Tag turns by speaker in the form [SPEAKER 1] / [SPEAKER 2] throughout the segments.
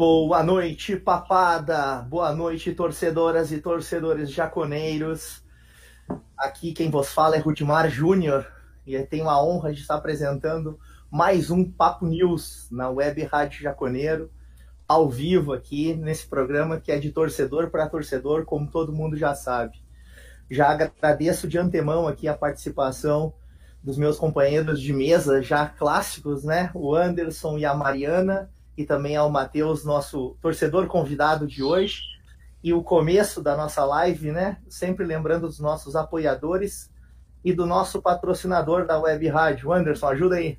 [SPEAKER 1] Boa noite, papada. Boa noite, torcedoras e torcedores jaconeiros. Aqui quem vos fala é Rudimar Júnior e tenho a honra de estar apresentando mais um Papo News na Web Rádio Jaconeiro, ao vivo aqui nesse programa que é de torcedor para torcedor, como todo mundo já sabe. Já agradeço de antemão aqui a participação dos meus companheiros de mesa já clássicos, né? O Anderson e a Mariana e também ao Matheus, nosso torcedor convidado de hoje. E o começo da nossa live, né? Sempre lembrando dos nossos apoiadores e do nosso patrocinador da Web Rádio. Anderson, ajuda aí.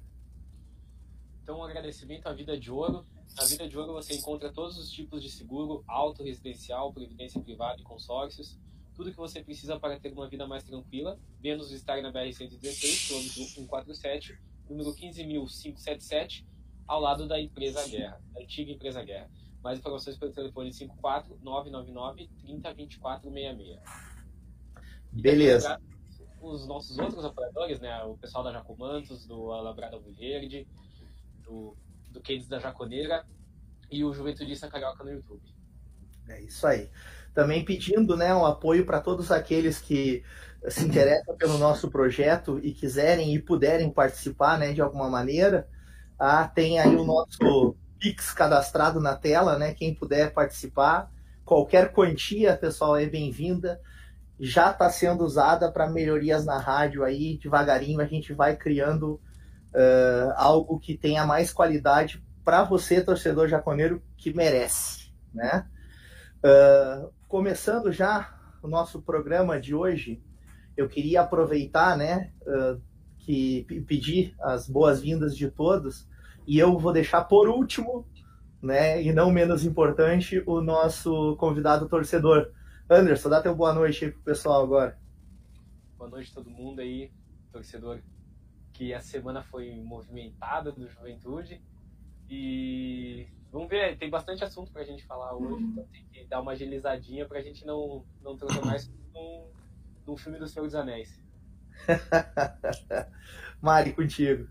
[SPEAKER 2] Então, um agradecimento à Vida de Ouro. Na Vida de Ouro você encontra todos os tipos de seguro, auto, residencial, previdência privada e consórcios. Tudo que você precisa para ter uma vida mais tranquila. Venha-nos estar na BR-116, quilômetro 147, número 15.577, ao lado da empresa Guerra, da antiga empresa Guerra. Mais informações pelo telefone 54 999 30 24 66.
[SPEAKER 1] Beleza.
[SPEAKER 2] Os nossos outros apoiadores, né? O pessoal da Jacomantos, do Alabrada Verde, do, do Cades da Jaconeira e o Juventudista Carioca no YouTube.
[SPEAKER 1] É isso aí. Também pedindo né, um apoio para todos aqueles que se interessam pelo nosso projeto e quiserem e puderem participar né, de alguma maneira. Ah, tem aí o nosso Pix cadastrado na tela, né? Quem puder participar, qualquer quantia, pessoal, é bem-vinda. Já está sendo usada para melhorias na rádio aí, devagarinho a gente vai criando uh, algo que tenha mais qualidade para você, torcedor jaconeiro, que merece, né? Uh, começando já o nosso programa de hoje, eu queria aproveitar, né, uh, que pedir as boas-vindas de todos e eu vou deixar por último, né, e não menos importante, o nosso convidado torcedor. Anderson, dá teu boa noite aí pro pessoal agora.
[SPEAKER 2] Boa noite a todo mundo aí, torcedor, que a semana foi movimentada do Juventude. E vamos ver, tem bastante assunto pra gente falar hoje, então tem que dar uma agilizadinha pra gente não, não transformar isso num, num filme do Senhor dos Anéis.
[SPEAKER 1] Mari, contigo.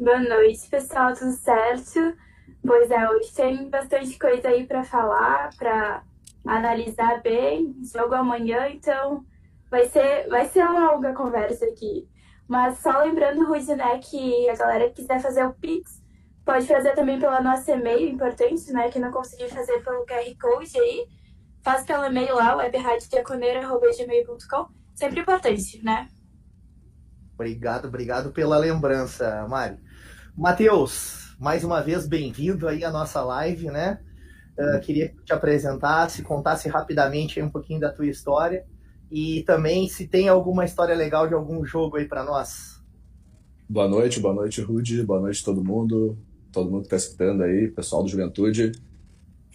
[SPEAKER 3] Boa noite, pessoal, tudo certo? Pois é, hoje tem bastante coisa aí para falar, para analisar bem. Jogo amanhã, então vai ser, vai ser uma longa conversa aqui. Mas só lembrando, Ruiz, né, que a galera que quiser fazer o Pix pode fazer também pela nossa e-mail, importante, né, que não conseguiu fazer pelo QR Code aí. Faz pelo e-mail lá, webradiodiaconeira.gmail.com. Sempre importante, né?
[SPEAKER 1] Obrigado, obrigado pela lembrança, Mari. Matheus, mais uma vez bem-vindo aí à nossa live, né? Uh, queria que te apresentasse, contasse rapidamente um pouquinho da tua história e também se tem alguma história legal de algum jogo aí para nós.
[SPEAKER 4] Boa noite, boa noite, Rudy, boa noite todo mundo, todo mundo que está escutando aí, pessoal do Juventude.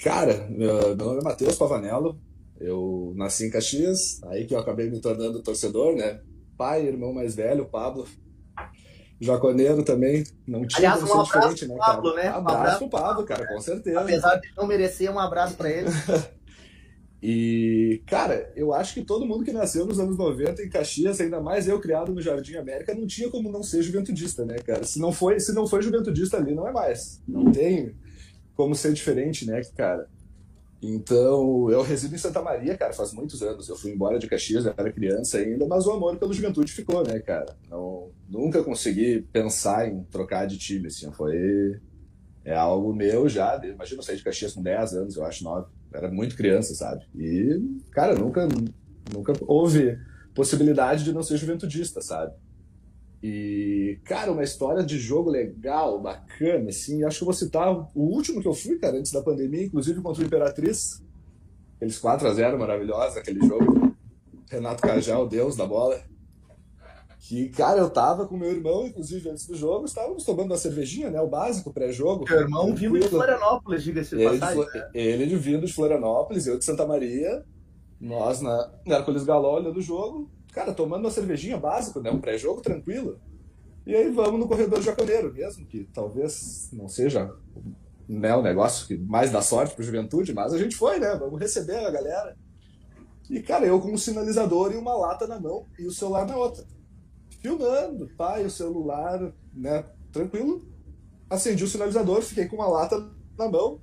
[SPEAKER 4] Cara, meu nome é Matheus Pavanello, eu nasci em Caxias, aí que eu acabei me tornando torcedor, né? Pai, irmão mais velho, Pablo, Jaconeiro também. Não tinha
[SPEAKER 1] Aliás, um abraço
[SPEAKER 4] né,
[SPEAKER 1] Pablo, né?
[SPEAKER 4] Um abraço, abraço pro Pablo, cara, com certeza.
[SPEAKER 1] Apesar de não merecer, um abraço para ele.
[SPEAKER 4] e, cara, eu acho que todo mundo que nasceu nos anos 90 em Caxias, ainda mais eu criado no Jardim América, não tinha como não ser juventudista, né, cara? Se não foi, se não foi juventudista ali, não é mais. Não tem como ser diferente, né, cara? Então, eu resido em Santa Maria, cara, faz muitos anos. Eu fui embora de Caxias, eu era criança ainda, mas o amor pelo juventude ficou, né, cara? Não, nunca consegui pensar em trocar de time, assim. Foi. É algo meu já. Imagina eu sair de Caxias com 10 anos, eu acho, 9. era muito criança, sabe? E, cara, nunca, nunca houve possibilidade de não ser juventudista, sabe? E, cara, uma história de jogo legal, bacana, assim. Acho que eu vou citar o último que eu fui, cara, antes da pandemia, inclusive contra o Imperatriz. Aqueles 4x0 maravilhosos, aquele jogo. Renato Cajal, Deus da bola. Que, cara, eu tava com meu irmão, inclusive, antes do jogo, estávamos tomando uma cervejinha, né? O básico, pré-jogo.
[SPEAKER 1] Meu irmão vindo de Florianópolis, diga-se de passagem.
[SPEAKER 4] Ele de vindo de Florianópolis, eu de Santa Maria. Nós na Hércules Galó olhando o jogo cara, tomando uma cervejinha básica, né? Um pré-jogo tranquilo. E aí vamos no corredor jaconeiro mesmo, que talvez não seja né, o negócio que mais dá sorte para juventude, mas a gente foi, né? Vamos receber a galera. E, cara, eu com um sinalizador e uma lata na mão e o celular na outra. Filmando, pai, o celular, né? Tranquilo. Acendi o sinalizador, fiquei com uma lata na mão.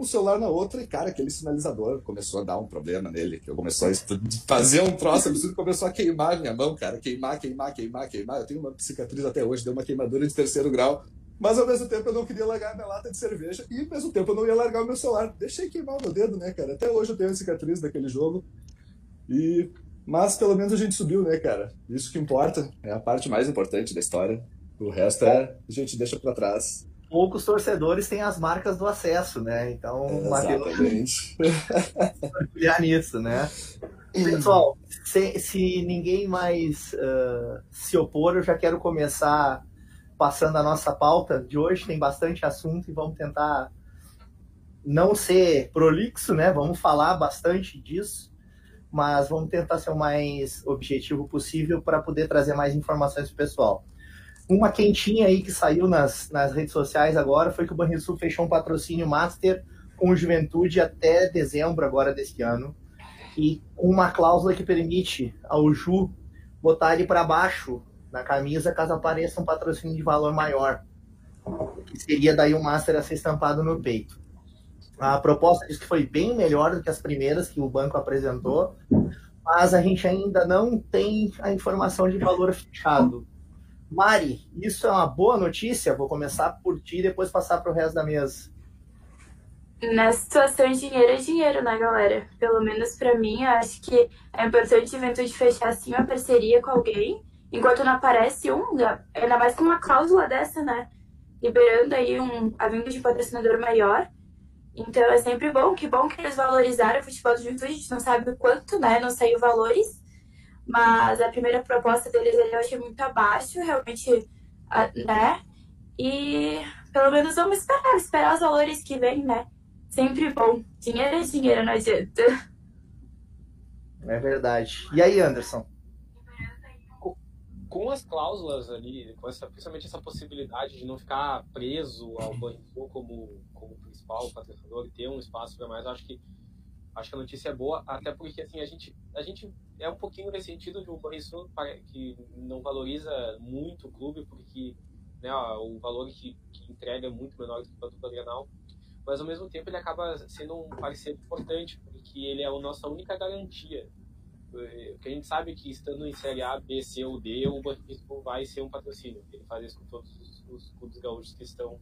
[SPEAKER 4] O celular na outra e, cara, aquele sinalizador começou a dar um problema nele, que eu começou a fazer um troço absurdo, começou a queimar minha mão, cara, queimar, queimar, queimar, queimar. Eu tenho uma cicatriz até hoje, deu uma queimadura de terceiro grau, mas ao mesmo tempo eu não queria largar minha lata de cerveja e ao mesmo tempo eu não ia largar o meu celular. Deixei queimar o meu dedo, né, cara? Até hoje eu tenho a cicatriz daquele jogo. E mas pelo menos a gente subiu, né, cara? Isso que importa, é a parte mais importante da história. O resto é a gente deixa para trás
[SPEAKER 1] poucos torcedores têm as marcas do acesso, né? Então,
[SPEAKER 4] Exatamente.
[SPEAKER 1] olhar nisso, né? Pessoal, se, se ninguém mais uh, se opor, eu já quero começar passando a nossa pauta de hoje. Tem bastante assunto e vamos tentar não ser prolixo, né? Vamos falar bastante disso, mas vamos tentar ser o mais objetivo possível para poder trazer mais informações para o pessoal. Uma quentinha aí que saiu nas, nas redes sociais agora foi que o Banrisul fechou um patrocínio master com Juventude até dezembro agora deste ano. E uma cláusula que permite ao Ju botar ele para baixo na camisa caso apareça um patrocínio de valor maior. Que seria daí o master a ser estampado no peito. A proposta diz que foi bem melhor do que as primeiras que o banco apresentou, mas a gente ainda não tem a informação de valor fechado. Mari, isso é uma boa notícia? Vou começar por ti e depois passar para o resto da mesa.
[SPEAKER 3] Nessa situação, dinheiro é dinheiro, né, galera? Pelo menos para mim, eu acho que é importante a juventude fechar assim uma parceria com alguém, enquanto não aparece um, ainda mais com uma cláusula dessa, né? Liberando aí um, a vinda de patrocinador maior. Então é sempre bom, que bom que eles valorizaram o futebol de juventude, a gente não sabe o quanto, né? Não saiu valores, mas a primeira proposta deles eu achei muito abaixo, realmente, né? E pelo menos vamos esperar, esperar os valores que vêm, né? Sempre bom. Dinheiro é dinheiro, não adianta.
[SPEAKER 1] É verdade. E aí, Anderson?
[SPEAKER 2] Com as cláusulas ali, com essa, principalmente essa possibilidade de não ficar preso ao Banco como, como principal patrocinador e ter um espaço para mais, acho que acho que a notícia é boa, até porque assim a gente a gente é um pouquinho ressentido de um Banrisul que não valoriza muito o clube porque né, o valor que, que entrega é muito menor do que o do Granal, mas ao mesmo tempo ele acaba sendo um parceiro importante porque ele é a nossa única garantia. Porque a gente sabe que estando em Série A, B, C ou D, o Banrisul vai ser um patrocínio. Ele faz isso com todos os, os clubes gaúchos que estão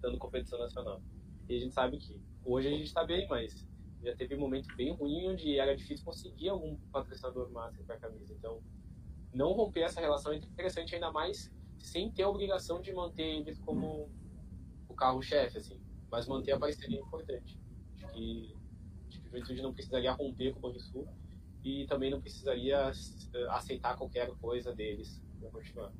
[SPEAKER 2] dando competição nacional. E a gente sabe que hoje a gente está bem, mas já teve um momento bem ruim onde era difícil conseguir algum patrocinador master para a camisa. Então, não romper essa relação é interessante ainda mais sem ter a obrigação de manter eles como o carro-chefe, assim. Mas manter a parceria é importante. Acho que, a juventude não precisaria romper com o Banrisul e também não precisaria eh, aceitar qualquer coisa deles para continuar.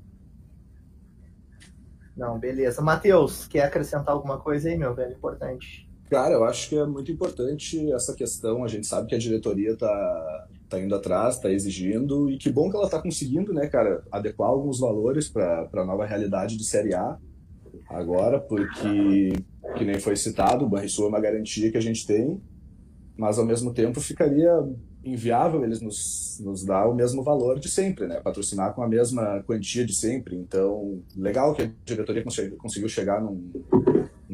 [SPEAKER 1] Não, beleza. Matheus, quer acrescentar alguma coisa aí, meu velho? Importante.
[SPEAKER 4] Cara, eu acho que é muito importante essa questão. A gente sabe que a diretoria tá, tá indo atrás, tá exigindo, e que bom que ela tá conseguindo, né, cara, adequar alguns valores para a nova realidade de Série A agora, porque, que nem foi citado, o Banrisul é uma garantia que a gente tem, mas ao mesmo tempo ficaria inviável eles nos, nos dar o mesmo valor de sempre, né? Patrocinar com a mesma quantia de sempre. Então, legal que a diretoria conseguiu chegar num,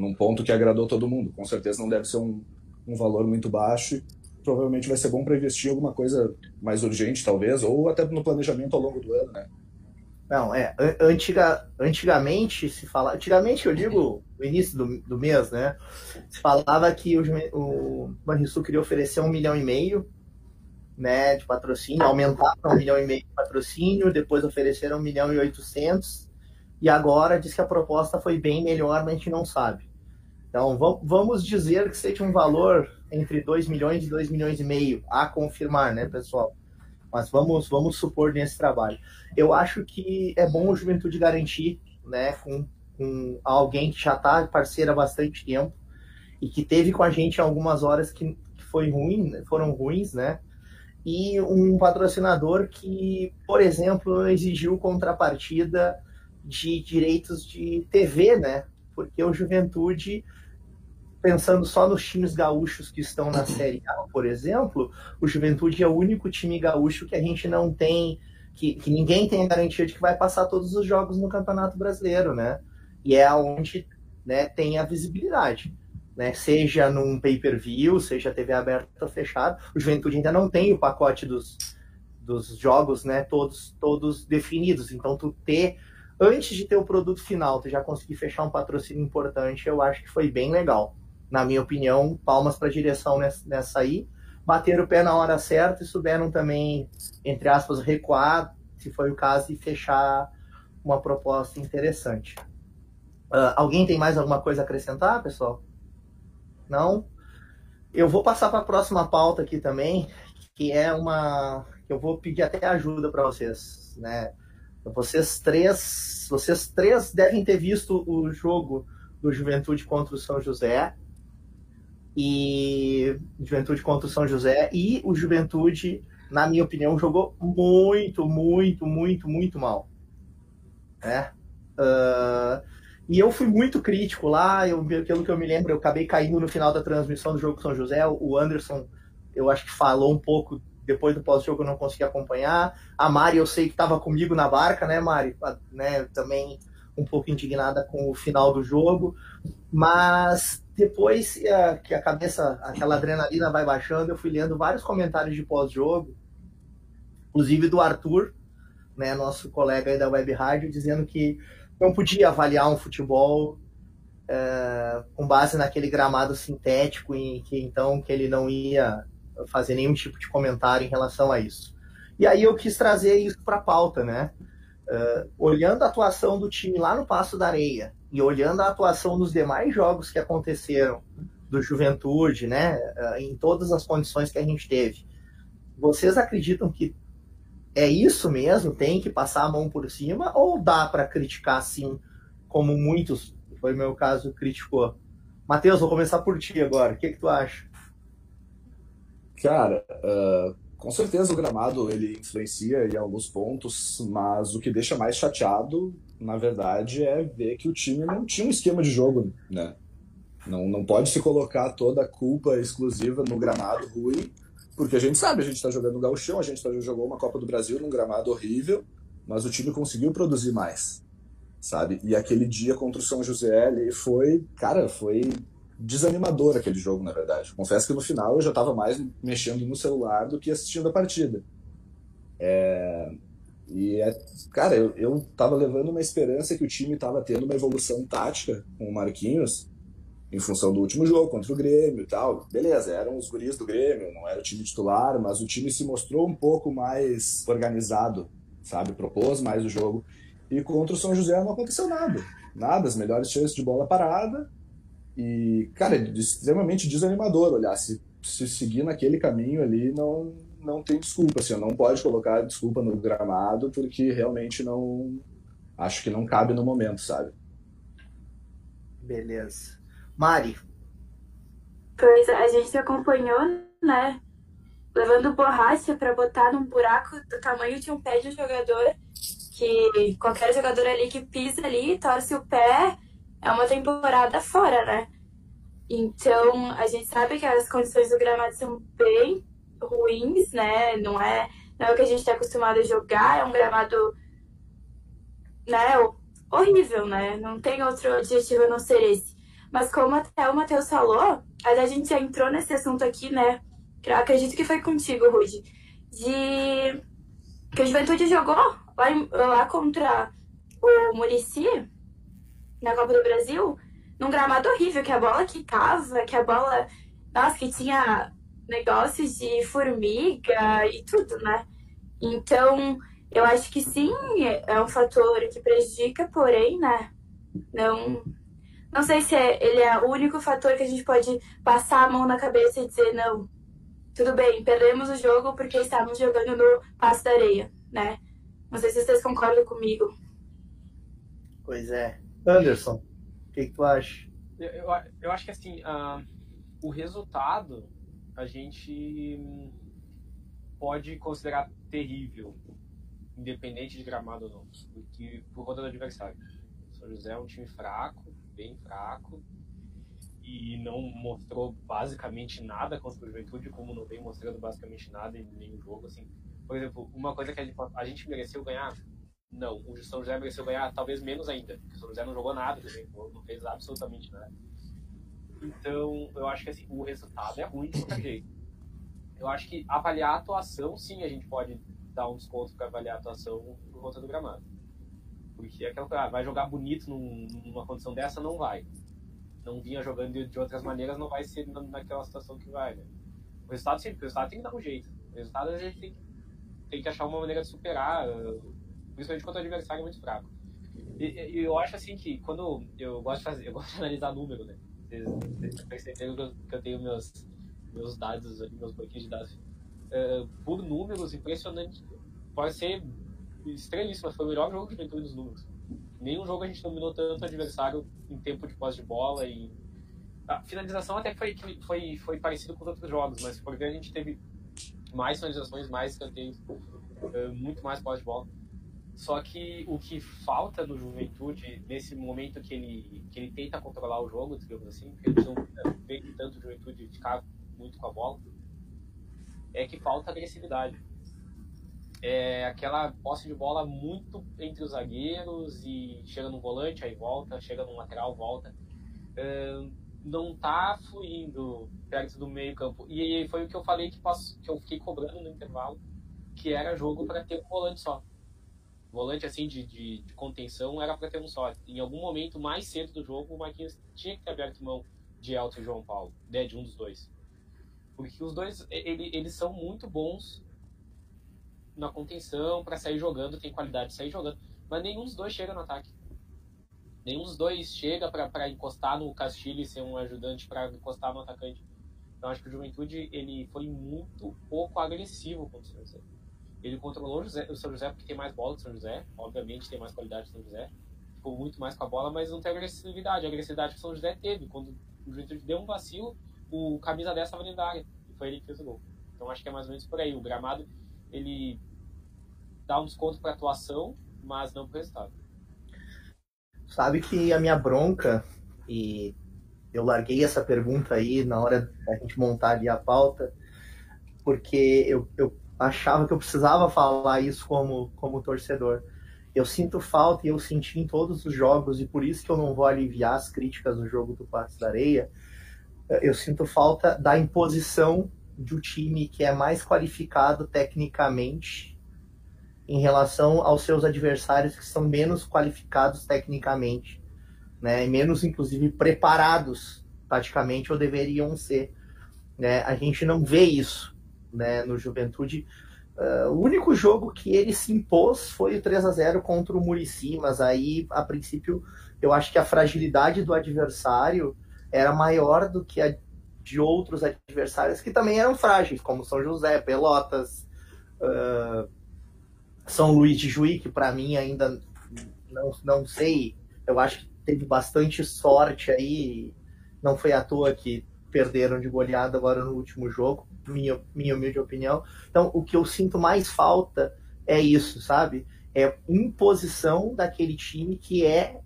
[SPEAKER 4] num ponto que agradou todo mundo. Com certeza não deve ser um, um valor muito baixo provavelmente vai ser bom para investir em alguma coisa mais urgente, talvez, ou até no planejamento ao longo do ano, né?
[SPEAKER 1] Não, é. Antiga, antigamente se falava. Antigamente, eu digo no início do, do mês, né? Se falava que o, o Banrisul queria oferecer um milhão e meio né, de patrocínio, aumentar para um milhão e meio de patrocínio, depois ofereceram um milhão e oitocentos, e agora diz que a proposta foi bem melhor, mas a gente não sabe. Então, vamos dizer que seja um valor entre 2 milhões e 2 milhões e meio, a confirmar, né, pessoal? Mas vamos, vamos supor nesse trabalho. Eu acho que é bom o Juventude garantir, né, com, com alguém que já está parceiro há bastante tempo e que teve com a gente algumas horas que, que foi ruim, foram ruins, né? E um patrocinador que, por exemplo, exigiu contrapartida de direitos de TV, né? Porque o Juventude pensando só nos times gaúchos que estão na Série A, por exemplo, o Juventude é o único time gaúcho que a gente não tem, que, que ninguém tem a garantia de que vai passar todos os jogos no Campeonato Brasileiro, né? E é onde né, tem a visibilidade. né? Seja num pay-per-view, seja TV aberta ou fechada. O Juventude ainda não tem o pacote dos, dos jogos, né? Todos, todos definidos. Então, tu ter antes de ter o produto final, tu já conseguir fechar um patrocínio importante, eu acho que foi bem legal. Na minha opinião, palmas para a direção nessa, nessa aí. Bateram o pé na hora certa e souberam também, entre aspas, recuar, se foi o caso, e fechar uma proposta interessante. Uh, alguém tem mais alguma coisa a acrescentar, pessoal? Não? Eu vou passar para a próxima pauta aqui também, que é uma eu vou pedir até ajuda para vocês, né? Vocês três, vocês três devem ter visto o jogo do Juventude contra o São José e Juventude contra o São José e o Juventude, na minha opinião, jogou muito, muito, muito, muito mal. É. Uh, e eu fui muito crítico lá, eu, pelo que eu me lembro, eu acabei caindo no final da transmissão do jogo com São José. O Anderson, eu acho que falou um pouco depois do pós-jogo eu não consegui acompanhar. A Mari, eu sei que estava comigo na barca, né, Mari? Né, também um pouco indignada com o final do jogo. Mas depois que a cabeça, aquela adrenalina vai baixando, eu fui lendo vários comentários de pós-jogo, inclusive do Arthur, né, nosso colega da Web Rádio, dizendo que não podia avaliar um futebol é, com base naquele gramado sintético em que então que ele não ia fazer nenhum tipo de comentário em relação a isso. E aí eu quis trazer isso para a pauta, né? Uh, olhando a atuação do time lá no Passo da Areia e olhando a atuação nos demais jogos que aconteceram do Juventude, né, uh, em todas as condições que a gente teve, vocês acreditam que é isso mesmo? Tem que passar a mão por cima ou dá para criticar assim, como muitos, foi meu caso, criticou? Matheus, vou começar por ti agora. O que, que tu acha?
[SPEAKER 4] Cara, uh, com certeza o gramado ele influencia em alguns pontos, mas o que deixa mais chateado, na verdade, é ver que o time não tinha um esquema de jogo, né? Não, não pode se colocar toda a culpa exclusiva no gramado ruim, porque a gente sabe, a gente está jogando no Gauchão, a gente tá, jogou uma Copa do Brasil num gramado horrível, mas o time conseguiu produzir mais, sabe? E aquele dia contra o São José ali foi, cara, foi desanimador aquele jogo, na verdade. Confesso que no final eu já estava mais mexendo no celular do que assistindo a partida. É... E, é... cara, eu, eu tava levando uma esperança que o time estava tendo uma evolução tática com o Marquinhos em função do último jogo contra o Grêmio e tal. Beleza, eram os guris do Grêmio, não era o time titular, mas o time se mostrou um pouco mais organizado, sabe? Propôs mais o jogo. E contra o São José não aconteceu nada. Nada, as melhores chances de bola parada, e, cara, é extremamente desanimador olhar. Se, se seguir naquele caminho ali, não, não tem desculpa. Assim, não pode colocar desculpa no gramado, porque realmente não. Acho que não cabe no momento, sabe?
[SPEAKER 1] Beleza. Mari.
[SPEAKER 3] Pois a gente acompanhou, né? Levando borracha para botar num buraco do tamanho de um pé de um jogador. Que qualquer jogador ali que pisa ali, torce o pé é uma temporada fora, né? Então, a gente sabe que as condições do gramado são bem ruins, né? Não é, não é o que a gente está acostumado a jogar, é um gramado né, horrível, né? Não tem outro objetivo a não ser esse. Mas como até o Matheus falou, a gente já entrou nesse assunto aqui, né? Eu acredito que foi contigo, Rude. De que o Juventude jogou lá, lá contra o Murici na Copa do Brasil num gramado horrível, que a bola quicava, que a bola. Nossa, que tinha negócios de formiga e tudo, né? Então, eu acho que sim, é um fator que prejudica, porém, né? Não. Não sei se é, ele é o único fator que a gente pode passar a mão na cabeça e dizer, não, tudo bem, perdemos o jogo porque estávamos jogando no passo da areia, né? Não sei se vocês concordam comigo.
[SPEAKER 1] Pois é. Anderson, o que, que, tu acha?
[SPEAKER 2] Eu, eu, eu acho que assim, uh, o resultado a gente pode considerar terrível, independente de gramado ou não, porque por conta do adversário. São José é um time fraco, bem fraco, e não mostrou basicamente nada contra o Juventude, como não vem mostrando basicamente nada em nenhum jogo. Assim, por exemplo, uma coisa que a gente, a gente mereceu ganhar não, o São José mereceu ganhar talvez menos ainda, porque o São José não jogou nada também, não fez absolutamente nada. Então, eu acho que assim, o resultado é ruim de qualquer jeito. Eu acho que avaliar a atuação, sim, a gente pode dar um desconto para avaliar a atuação por conta do gramado. Porque aquela ah, vai jogar bonito num, numa condição dessa, não vai. Não vinha jogando de, de outras maneiras, não vai ser naquela situação que vai, né? O resultado sempre, o resultado tem que dar um jeito. O resultado a gente tem, tem que achar uma maneira de superar, principalmente quando o adversário é muito fraco. E, e, eu acho assim que quando eu gosto de fazer, eu gosto de analisar número, né? Vocês perceberam que eu, que eu tenho meus, meus dados, meus banquinhos de dados uh, por números impressionante. Pode ser estranhíssimo, mas foi o melhor jogo de juventude dos números. Nenhum jogo a gente dominou tanto adversário em tempo de posse de bola e a finalização até foi, foi, foi parecido com os outros jogos, mas por ver a gente teve mais finalizações, mais escanteios, uh, muito mais posse de bola. Só que o que falta no Juventude, nesse momento que ele, que ele tenta controlar o jogo, digamos assim, porque eles não vê tanto o Juventude ficar muito com a bola, é que falta agressividade. É aquela posse de bola muito entre os zagueiros e chega no volante, aí volta, chega no lateral, volta. não tá fluindo perto do meio campo. E foi o que eu falei que, posso, que eu fiquei cobrando no intervalo, que era jogo para ter um volante só volante assim de, de, de contenção era para ter um só. Em algum momento mais cedo do jogo, o Marquinhos tinha que ter aberto mão de Elton e João Paulo, né, de um dos dois. Porque os dois, ele, eles são muito bons na contenção, para sair jogando, tem qualidade de sair jogando, mas nenhum dos dois chega no ataque. Nenhum dos dois chega para encostar no Castilho e ser um ajudante para encostar no atacante. Então acho que o Juventude ele foi muito pouco agressivo contra o José. Ele controlou o, São José porque tem mais bola que o São José, obviamente tem mais qualidade que o São José, ficou muito mais com a bola, mas não tem agressividade. A agressividade que o São José teve. Quando o Juventude deu um vacilo, o camisa 10 estava dentro área e foi ele que fez o gol. Então acho que é mais ou menos por aí. O gramado ele dá um desconto para atuação, mas não para o resultado.
[SPEAKER 1] Sabe que a minha bronca, e eu larguei essa pergunta aí na hora da gente montar ali a pauta, porque eu, eu achava que eu precisava falar isso como, como torcedor. Eu sinto falta e eu senti em todos os jogos, e por isso que eu não vou aliviar as críticas no jogo do Patos da Areia. Eu sinto falta da imposição de um time que é mais qualificado tecnicamente em relação aos seus adversários que são menos qualificados tecnicamente, né? menos inclusive preparados taticamente ou deveriam ser. Né? A gente não vê isso né, no Juventude. Uh, o único jogo que ele se impôs foi o 3 a 0 contra o Murici, mas aí, a princípio, eu acho que a fragilidade do adversário era maior do que a de outros adversários que também eram frágeis, como São José, Pelotas, uh, São Luís de Juí, que para mim ainda não, não sei, eu acho que teve bastante sorte aí, não foi à toa que perderam de goleada agora no último jogo minha, minha humilde opinião. Então, o que eu sinto mais falta é isso, sabe? É imposição daquele time que é,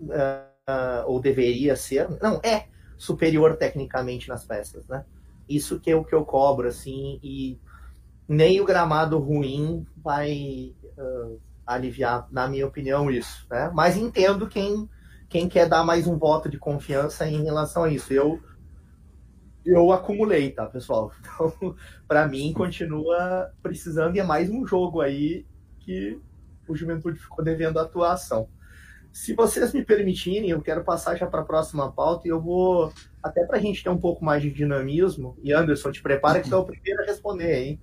[SPEAKER 1] uh, ou deveria ser, não, é superior tecnicamente nas peças, né? Isso que é o que eu cobro, assim, e nem o gramado ruim vai uh, aliviar, na minha opinião, isso, né? Mas entendo quem, quem quer dar mais um voto de confiança em relação a isso. Eu eu acumulei, tá, pessoal? Então, para mim, continua precisando e é mais um jogo aí que o Juventude ficou devendo atuação. Se vocês me permitirem, eu quero passar já para a próxima pauta e eu vou, até para a gente ter um pouco mais de dinamismo, e Anderson, te prepara que tu é o primeiro a responder, hein?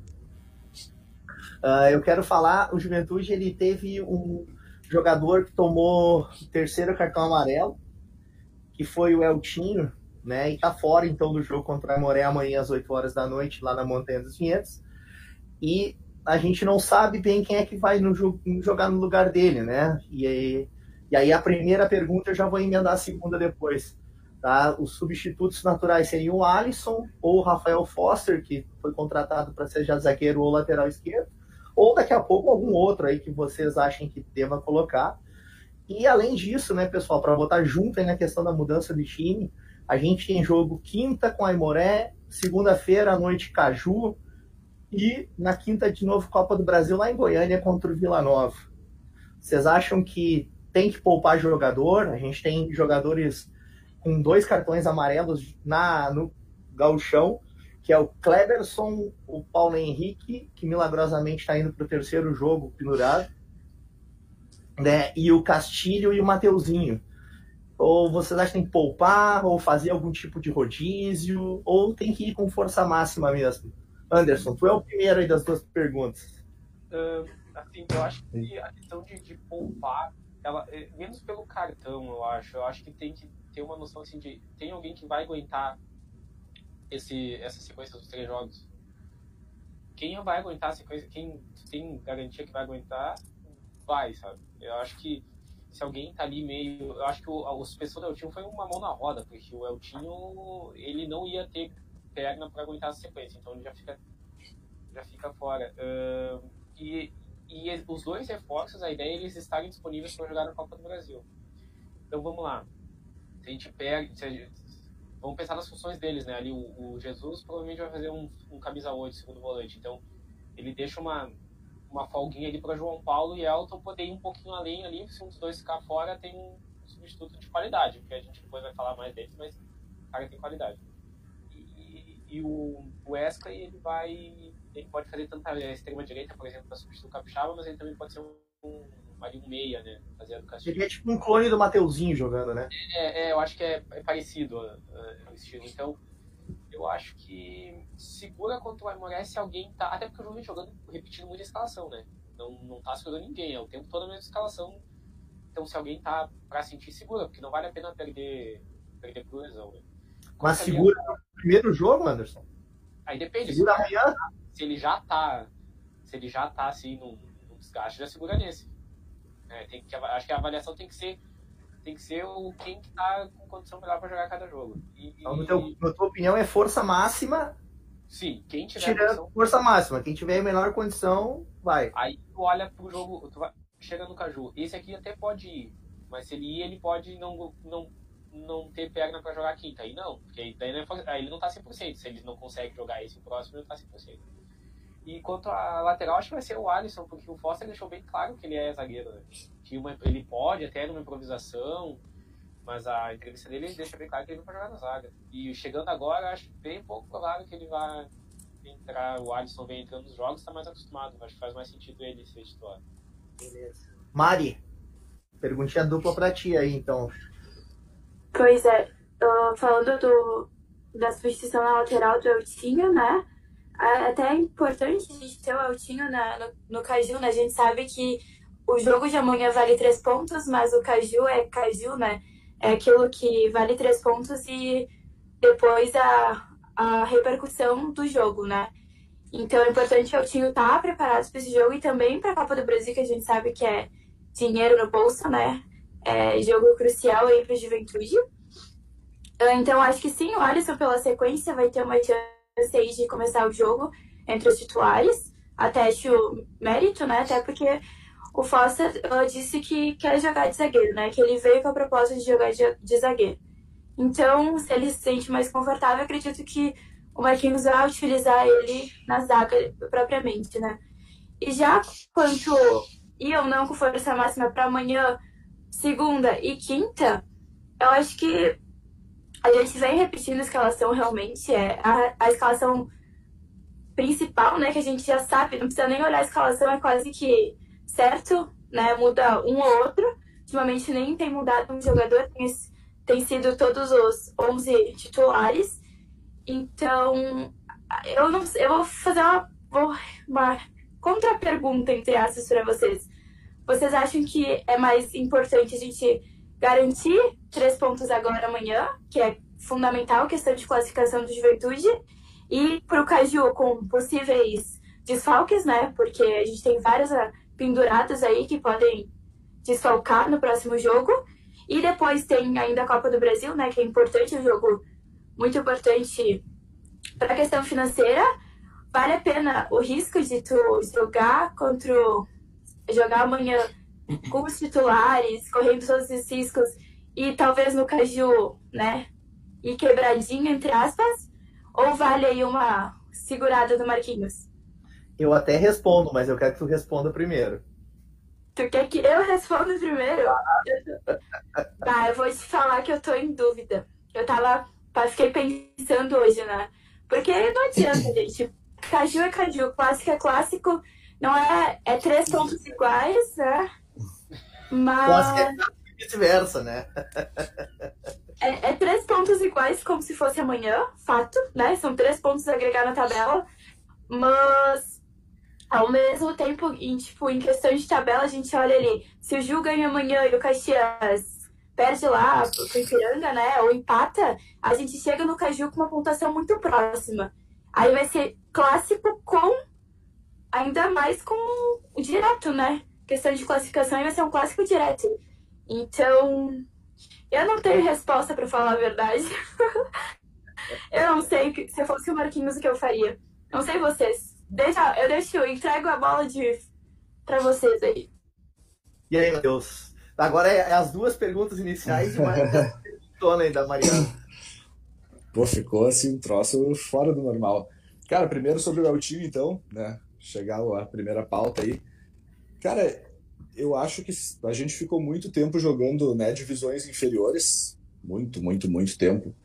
[SPEAKER 1] Uh, eu quero falar, o Juventude ele teve um jogador que tomou o terceiro cartão amarelo, que foi o Eltinho, né? E tá fora então do jogo contra a Moré amanhã às 8 horas da noite, lá na Montanha dos Vinhedos. E a gente não sabe bem quem é que vai no jogo, jogar no lugar dele, né? E aí, e aí a primeira pergunta eu já vou emendar a segunda depois. Tá? Os substitutos naturais seriam o Alisson ou o Rafael Foster, que foi contratado para ser já zagueiro ou lateral esquerdo, ou daqui a pouco algum outro aí que vocês achem que deva colocar. E além disso, né, pessoal, para botar junto aí na questão da mudança de time, a gente tem jogo quinta com a Imoré, segunda-feira à noite Caju e na quinta de novo Copa do Brasil lá em Goiânia contra o Vila Nova. Vocês acham que tem que poupar jogador? A gente tem jogadores com dois cartões amarelos na, no gauchão, que é o Kleberson, o Paulo Henrique, que milagrosamente está indo para o terceiro jogo pendurado, né? e o Castilho e o Mateuzinho. Ou vocês acham que poupar, ou fazer algum tipo de rodízio, ou tem que ir com força máxima mesmo? Anderson, tu é o primeiro aí das duas perguntas.
[SPEAKER 2] Uh, assim, eu acho que a questão de, de poupar, ela, é, menos pelo cartão, eu acho. Eu acho que tem que ter uma noção assim de tem alguém que vai aguentar esse, essa sequência dos três jogos. Quem vai aguentar a sequência, quem tem garantia que vai aguentar, vai, sabe? Eu acho que se alguém tá ali meio. Eu acho que o, o suspensão do Eltinho foi uma mão na roda, porque o Eltinho ele não ia ter perna para aguentar a sequência, então ele já fica, já fica fora. Uh, e, e os dois reforços, a ideia é eles estarem disponíveis para jogar na Copa do Brasil. Então vamos lá. Se a gente pega. Se vamos pensar nas funções deles, né? Ali o, o Jesus provavelmente vai fazer um, um camisa 8, segundo volante. Então ele deixa uma, uma folguinha ali para João Paulo e Elton poder ir um pouquinho além ali. Se um dos dois ficar fora, tem um substituto de qualidade, porque a gente depois vai falar mais deles, mas o cara tem qualidade. E, e o, o Wesley, ele vai. Ele pode fazer tanto a extrema direita, por exemplo, para substituir o Capixaba, mas ele também pode ser um, ali um meia, né? Fazer a educação.
[SPEAKER 1] Seria tipo um clone do Mateuzinho jogando, né?
[SPEAKER 2] É, é eu acho que é, é parecido uh, o estilo. Então, eu acho que segura contra o Aimoré se alguém tá. Até porque o jogo vem jogando, repetindo muito a escalação, né? Não, não tá segurando ninguém, é o tempo todo a mesma escalação. Então, se alguém tá pra sentir, segura, porque não vale a pena perder, perder por lesão, né?
[SPEAKER 1] Mas segura no primeiro jogo, Anderson?
[SPEAKER 2] Aí depende.
[SPEAKER 1] Segura se, amanhã?
[SPEAKER 2] Se ele já tá. Se ele já tá assim num, num desgaste, já segura nesse. É, tem que, acho que a avaliação tem que ser tem que ser o quem que tá com condição melhor para jogar cada jogo. E,
[SPEAKER 1] então, teu, na tua opinião, é força máxima?
[SPEAKER 2] Sim, quem tiver
[SPEAKER 1] tirando condição, força máxima. Quem tiver menor condição, vai.
[SPEAKER 2] Aí tu olha pro jogo, tu vai, chega no Caju. Esse aqui até pode ir, mas se ele ir, ele pode não, não, não ter perna para jogar quinta. Aí não, porque aí, daí não é, aí ele não tá 100%. Se ele não consegue jogar esse próximo, ele tá 100%. E quanto à lateral, acho que vai ser o Alisson, porque o Foster deixou bem claro que ele é zagueiro. Né? Que uma, ele pode até numa improvisação, mas a entrevista dele deixa bem claro que ele vai jogar na zaga. E chegando agora, acho bem pouco provável que ele vai entrar. O Alisson vem entrando nos jogos, está mais acostumado. Acho que faz mais sentido ele ser titular.
[SPEAKER 1] Beleza. Mari, perguntinha dupla para ti aí, então.
[SPEAKER 3] Pois é, uh, falando do, da substituição na lateral do Eltinho, né? Até é importante a gente ter o Altinho na, no, no Caju, né? A gente sabe que o jogo de amanhã vale três pontos, mas o Caju é Caju, né? É aquilo que vale três pontos e depois a, a repercussão do jogo, né? Então é importante o Altinho estar tá preparado para esse jogo e também para a Copa do Brasil, que a gente sabe que é dinheiro no bolso, né? É jogo crucial aí para a juventude. Então acho que sim, o Alisson pela sequência vai ter uma chance seis de começar o jogo entre os titulares. Até acho mérito, né? Até porque o Foster disse que quer jogar de zagueiro, né? Que ele veio com a proposta de jogar de, zagueiro. Então, se ele se sente mais confortável, acredito que o Marquinhos vai utilizar ele na zaga propriamente, né? E já quanto ou não com força máxima para amanhã, segunda e quinta, eu acho que a gente vem repetindo a escalação realmente, é a, a escalação principal, né, que a gente já sabe, não precisa nem olhar a escalação, é quase que certo, né, muda um ou outro. Ultimamente nem tem mudado um jogador, tem, tem sido todos os 11 titulares. Então, eu não eu vou fazer uma, uma contra-pergunta, entre aspas, para vocês. Vocês acham que é mais importante a gente garantir três pontos agora amanhã, que é fundamental, questão de classificação do Juventude, e para o Caju com possíveis desfalques, né? Porque a gente tem várias ah, penduradas aí que podem desfalcar no próximo jogo. E depois tem ainda a Copa do Brasil, né? Que é importante, um jogo muito importante para a questão financeira. Vale a pena o risco de tu jogar contra jogar amanhã com os titulares, correndo todos os riscos, e talvez no Caju, né, e quebradinho, entre aspas, ou vale aí uma segurada do Marquinhos?
[SPEAKER 1] Eu até respondo, mas eu quero que tu responda primeiro.
[SPEAKER 3] Tu quer que eu responda primeiro? tá, eu vou te falar que eu tô em dúvida. eu tava. Fiquei pensando hoje, né? Porque não adianta, gente. Caju é caju, clássico é clássico. Não é. É três pontos iguais, né? Mas.
[SPEAKER 1] É vice-versa, né?
[SPEAKER 3] é, é, três pontos iguais como se fosse amanhã, fato, né? São três pontos agregados na tabela. Mas ao mesmo tempo, em, tipo, em questão de tabela, a gente olha ali, se o Ju ganha amanhã e o Caxias perde lá pro Ipiranga, né, ou empata, a gente chega no Caju com uma pontuação muito próxima. Aí vai ser clássico com, ainda mais com o direto, né? Questão de classificação vai ser um clássico direto. Então, eu não tenho resposta para falar a verdade. eu não sei se eu fosse o Marquinhos o que eu faria. Não sei vocês. Deixa, eu deixo, eu entrego a bola de para vocês aí.
[SPEAKER 1] E aí, Matheus? Agora é, é, as duas perguntas iniciais e mais tona aí da Mariana.
[SPEAKER 4] Pô, ficou assim um troço fora do normal. Cara, primeiro sobre o time, então, né? Chegar a primeira pauta aí. Cara, eu acho que a gente ficou muito tempo jogando né, divisões inferiores. Muito, muito, muito tempo.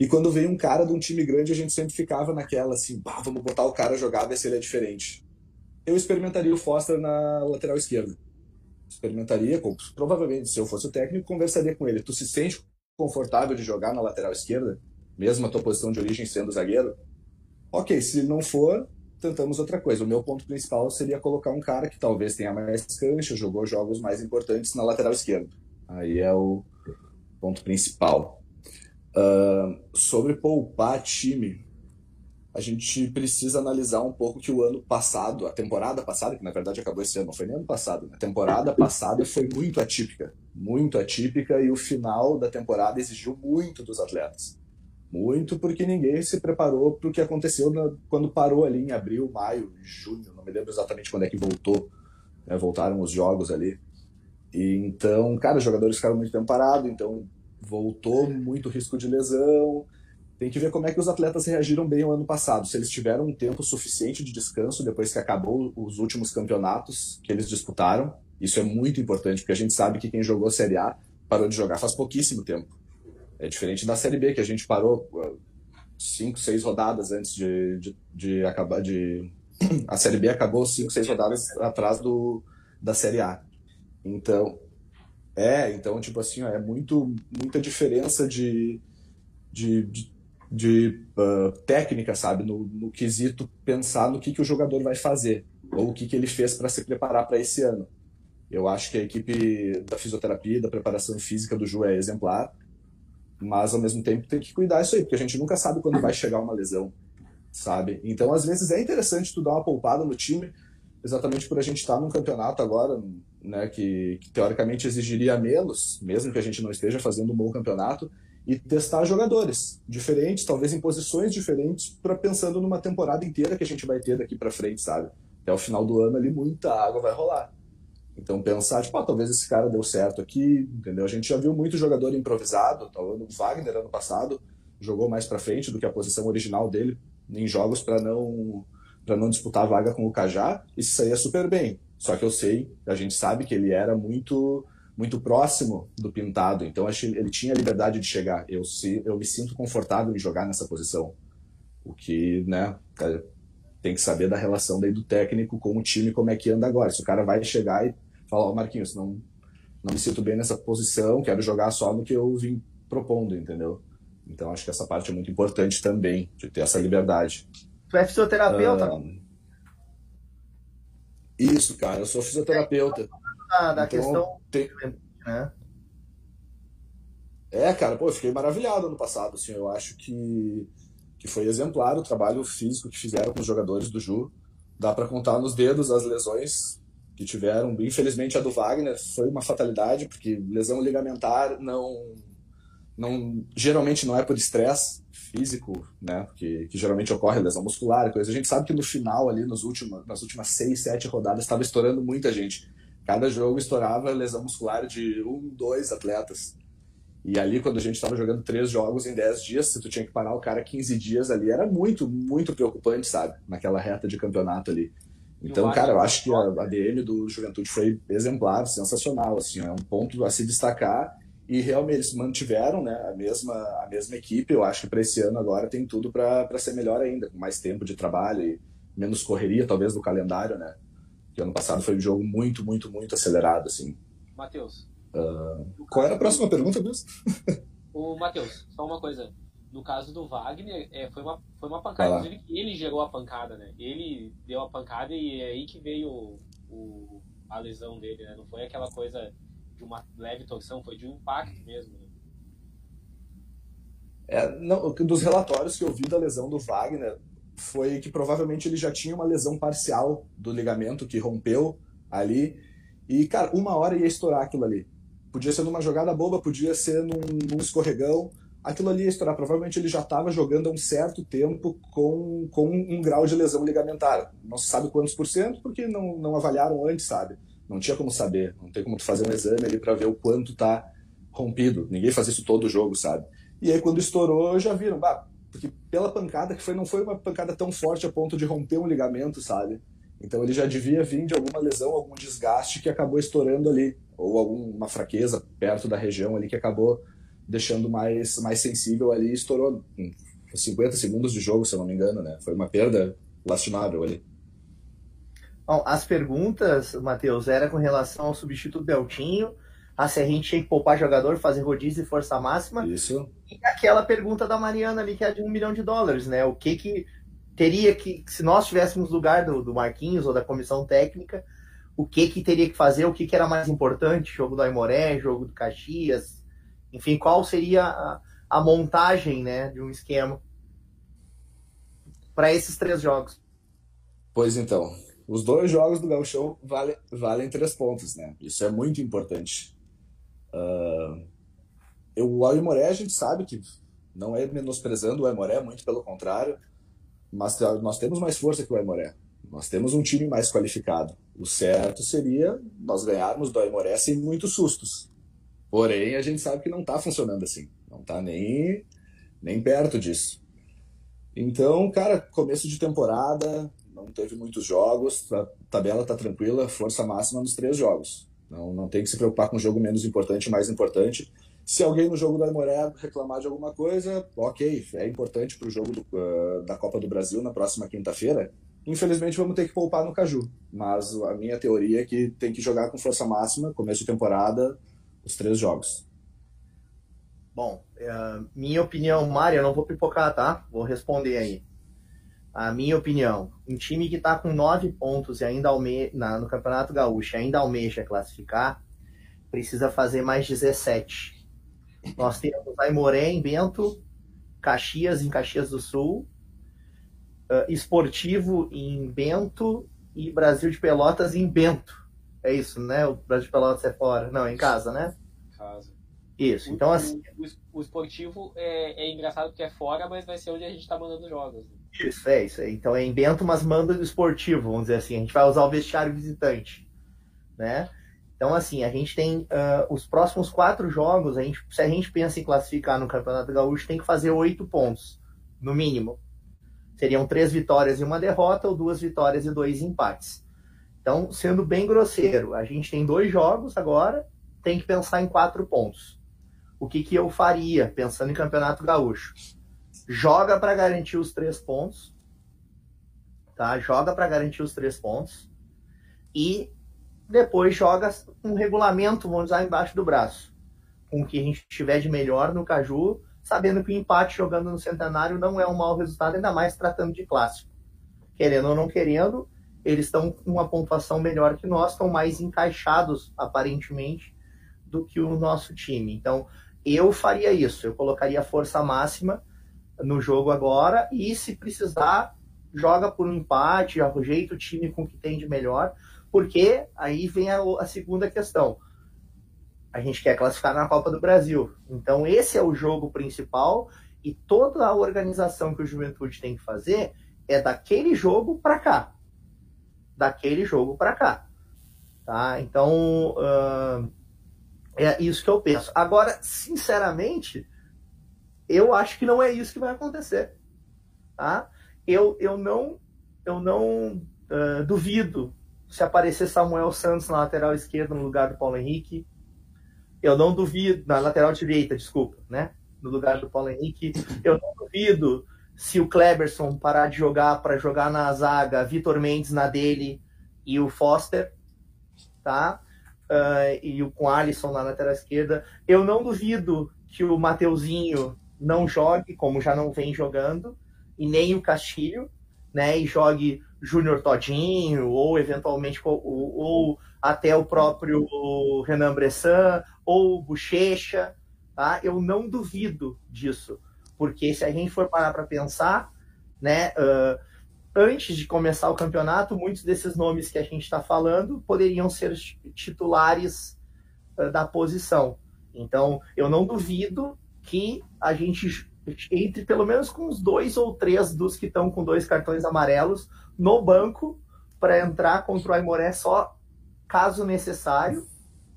[SPEAKER 4] E quando veio um cara de um time grande, a gente sempre ficava naquela assim, bah, vamos botar o cara jogar, ver se ele é diferente. Eu experimentaria o Foster na lateral esquerda. Experimentaria, provavelmente, se eu fosse o técnico, conversaria com ele. Tu se sente confortável de jogar na lateral esquerda, mesmo a tua posição de origem sendo zagueiro? Ok, se não for, tentamos outra coisa. O meu ponto principal seria colocar um cara que talvez tenha mais cancha, jogou jogos mais importantes na lateral esquerda. Aí é o ponto principal. Uh, sobre poupar time, a gente precisa analisar um pouco que o ano passado, a temporada passada, que na verdade acabou esse ano, não foi nem ano passado, né? a temporada passada foi muito atípica, muito atípica e o final da temporada exigiu muito dos atletas. Muito porque ninguém se preparou para o que aconteceu na, quando parou ali em abril, maio, junho, não me lembro exatamente quando é que voltou, né? voltaram os jogos ali. E então, cara, os jogadores ficaram muito tempo parados, então voltou muito risco de lesão. Tem que ver como é que os atletas reagiram bem o ano passado, se eles tiveram um tempo suficiente de descanso depois que acabou os últimos campeonatos que eles disputaram. Isso é muito importante, porque a gente sabe que quem jogou Série A parou de jogar faz pouquíssimo tempo. É diferente da Série B, que a gente parou uh, cinco, seis rodadas antes de, de, de acabar de. A Série B acabou cinco, seis rodadas atrás do, da Série A. Então, é, então, tipo assim, ó, é muito, muita diferença de, de, de, de uh, técnica, sabe? No, no, quesito pensar no que, que o jogador vai fazer, ou o que, que ele fez para se preparar para esse ano. Eu acho que a equipe da fisioterapia, da preparação física do Ju é exemplar, mas ao mesmo tempo tem que cuidar isso aí, porque a gente nunca sabe quando vai chegar uma lesão, sabe? Então, às vezes é interessante tu dar uma poupada no time, exatamente por a gente estar num campeonato agora, né, que, que, teoricamente exigiria menos, mesmo que a gente não esteja fazendo um bom campeonato, e testar jogadores diferentes, talvez em posições diferentes, para pensando numa temporada inteira que a gente vai ter daqui para frente, sabe? Até o final do ano ali muita água vai rolar. Então pensar, tipo, ah, talvez esse cara deu certo aqui, entendeu? A gente já viu muito jogador improvisado, o Wagner ano passado jogou mais para frente do que a posição original dele em jogos para não para não disputar a vaga com o Cajá e se saía super bem. Só que eu sei, a gente sabe que ele era muito muito próximo do pintado, então ele tinha a liberdade de chegar. Eu, se, eu me sinto confortável em jogar nessa posição. O que, né, tem que saber da relação daí do técnico com o time, como é que anda agora. Se o cara vai chegar e falar, oh, Marquinhos, não, não me sinto bem nessa posição, quero jogar só no que eu vim propondo, entendeu? Então acho que essa parte é muito importante também, de ter essa liberdade.
[SPEAKER 1] Tu é fisioterapeuta? Uh,
[SPEAKER 4] isso, cara, eu sou fisioterapeuta.
[SPEAKER 1] Da, da então, questão. Tem... Né?
[SPEAKER 4] É, cara, pô, eu fiquei maravilhado ano passado, assim, eu acho que, que foi exemplar o trabalho físico que fizeram com os jogadores do Ju. Dá para contar nos dedos as lesões que tiveram. Infelizmente a do Wagner foi uma fatalidade, porque lesão ligamentar não não geralmente não é por estresse físico, né? Que, que geralmente ocorre lesão muscular, coisa. A gente sabe que no final ali, nos últimos, nas últimas seis, sete rodadas, estava estourando muita gente. Cada jogo estourava lesão muscular de um, dois atletas. E ali, quando a gente estava jogando três jogos em dez dias, se tu tinha que parar o cara 15 dias ali, era muito, muito preocupante, sabe? Naquela reta de campeonato ali. Então, cara, eu acho que a ADM do Juventude foi exemplar, sensacional, assim, é um ponto a se destacar E realmente eles mantiveram né, a, mesma, a mesma equipe. Eu acho que para esse ano agora tem tudo para ser melhor ainda, com mais tempo de trabalho e menos correria, talvez, do calendário, né? Que ano passado foi um jogo muito, muito, muito acelerado, assim.
[SPEAKER 2] Matheus.
[SPEAKER 4] Uh, qual era a próxima pergunta mesmo?
[SPEAKER 2] o Matheus, só uma coisa. No caso do Wagner, é, foi, uma, foi uma pancada. Inclusive, ele gerou a pancada, né? Ele deu a pancada e é aí que veio o, o, a lesão dele, né? Não foi aquela coisa de uma leve torção, foi de um impacto mesmo. Né?
[SPEAKER 4] É, não, dos relatórios que eu vi da lesão do Wagner, foi que provavelmente ele já tinha uma lesão parcial do ligamento que rompeu ali. E, cara, uma hora ia estourar aquilo ali. Podia ser numa jogada boba, podia ser num, num escorregão. Aquilo ali ia estourar. Provavelmente ele já estava jogando há um certo tempo com, com um grau de lesão ligamentar. Não se sabe quantos por cento, porque não, não avaliaram antes, sabe? Não tinha como saber. Não tem como tu fazer um exame ali para ver o quanto tá rompido. Ninguém faz isso todo jogo, sabe? E aí quando estourou, já viram, bah, porque pela pancada que foi, não foi uma pancada tão forte a ponto de romper um ligamento, sabe? Então ele já devia vir de alguma lesão, algum desgaste que acabou estourando ali, ou alguma fraqueza perto da região ali que acabou deixando mais, mais sensível ali estourou em 50 segundos de jogo, se eu não me engano, né? Foi uma perda lastimável ali.
[SPEAKER 1] Bom, as perguntas, Matheus, era com relação ao substituto Beltinho, a se a gente tinha que poupar jogador, fazer rodízio e força máxima.
[SPEAKER 4] Isso.
[SPEAKER 1] E aquela pergunta da Mariana ali, que é de um milhão de dólares, né? O que que teria que, se nós tivéssemos lugar do, do Marquinhos ou da comissão técnica, o que que teria que fazer, o que que era mais importante, jogo do Aimoré, jogo do Caxias, enfim, qual seria a, a montagem, né, de um esquema para esses três jogos?
[SPEAKER 4] Pois então, os dois jogos do Gauchão valem, valem três pontos, né? Isso é muito importante. Uh, eu, o Aimoré a gente sabe que não é menosprezando o Aimoré, muito pelo contrário, mas nós temos mais força que o Aimoré. Nós temos um time mais qualificado. O certo seria nós ganharmos do Aimoré sem muitos sustos. Porém, a gente sabe que não está funcionando assim. Não está nem, nem perto disso. Então, cara, começo de temporada, não teve muitos jogos, a tabela está tranquila, força máxima nos três jogos. Não, não tem que se preocupar com o jogo menos importante, mais importante. Se alguém no jogo da Aimoré reclamar de alguma coisa, ok, é importante para o jogo do, uh, da Copa do Brasil na próxima quinta-feira. Infelizmente vamos ter que poupar no Caju, mas a minha teoria é que tem que jogar com força máxima, começo de temporada, os três jogos.
[SPEAKER 1] Bom, uh, minha opinião, Mário, eu não vou pipocar, tá? Vou responder aí. A minha opinião, um time que está com nove pontos e ainda alme na, no Campeonato Gaúcho ainda almeja classificar, precisa fazer mais 17 nós temos Aimoré em Bento, Caxias em Caxias do Sul, uh, Esportivo em Bento e Brasil de Pelotas em Bento. É isso, né? O Brasil de Pelotas é fora. Não, é em casa, né?
[SPEAKER 2] Casa.
[SPEAKER 1] Isso, então assim.
[SPEAKER 2] O, o esportivo é, é, engraçado porque é fora, mas vai ser onde a gente tá mandando jogos. Né?
[SPEAKER 1] Isso, é isso. Então é em Bento, mas manda do esportivo, vamos dizer assim. A gente vai usar o vestiário visitante, né? Então, assim, a gente tem uh, os próximos quatro jogos, a gente, se a gente pensa em classificar no Campeonato Gaúcho, tem que fazer oito pontos, no mínimo. Seriam três vitórias e uma derrota, ou duas vitórias e dois empates. Então, sendo bem grosseiro, a gente tem dois jogos agora, tem que pensar em quatro pontos. O que, que eu faria, pensando em Campeonato Gaúcho? Joga para garantir os três pontos, tá? Joga para garantir os três pontos e depois joga um regulamento, vamos usar embaixo do braço, com o que a gente tiver de melhor no Caju, sabendo que o empate jogando no Centenário não é um mau resultado, ainda mais tratando de clássico. Querendo ou não querendo, eles estão com uma pontuação melhor que nós, estão mais encaixados, aparentemente, do que o nosso time. Então, eu faria isso, eu colocaria força máxima no jogo agora e, se precisar, joga por um empate, ajeita o time com o que tem de melhor, porque aí vem a, a segunda questão. A gente quer classificar na Copa do Brasil. Então, esse é o jogo principal e toda a organização que o Juventude tem que fazer é daquele jogo para cá. Daquele jogo para cá. Tá? Então, uh, é isso que eu penso. Agora, sinceramente, eu acho que não é isso que vai acontecer. Tá? Eu, eu não, eu não uh, duvido se aparecer Samuel Santos na lateral esquerda no lugar do Paulo Henrique, Eu não duvido, na lateral direita, desculpa, né? No lugar do Paulo Henrique, eu não duvido se o Kleberson parar de jogar para jogar na zaga, Vitor Mendes na dele e o Foster, tá? Uh, e o com Alisson na lateral esquerda. Eu não duvido que o Mateuzinho não jogue, como já não vem jogando, e nem o Castilho, né? E jogue Júnior Todinho, ou eventualmente, ou, ou, até o próprio Renan Bressan, ou Bochecha, tá? Eu não duvido disso, porque se a gente for parar para pensar, né? Uh, antes de começar o campeonato, muitos desses nomes que a gente está falando poderiam ser titulares uh, da posição. Então, eu não duvido que a gente entre pelo menos com os dois ou três dos que estão com dois cartões amarelos no banco para entrar contra o Aimoré só caso necessário,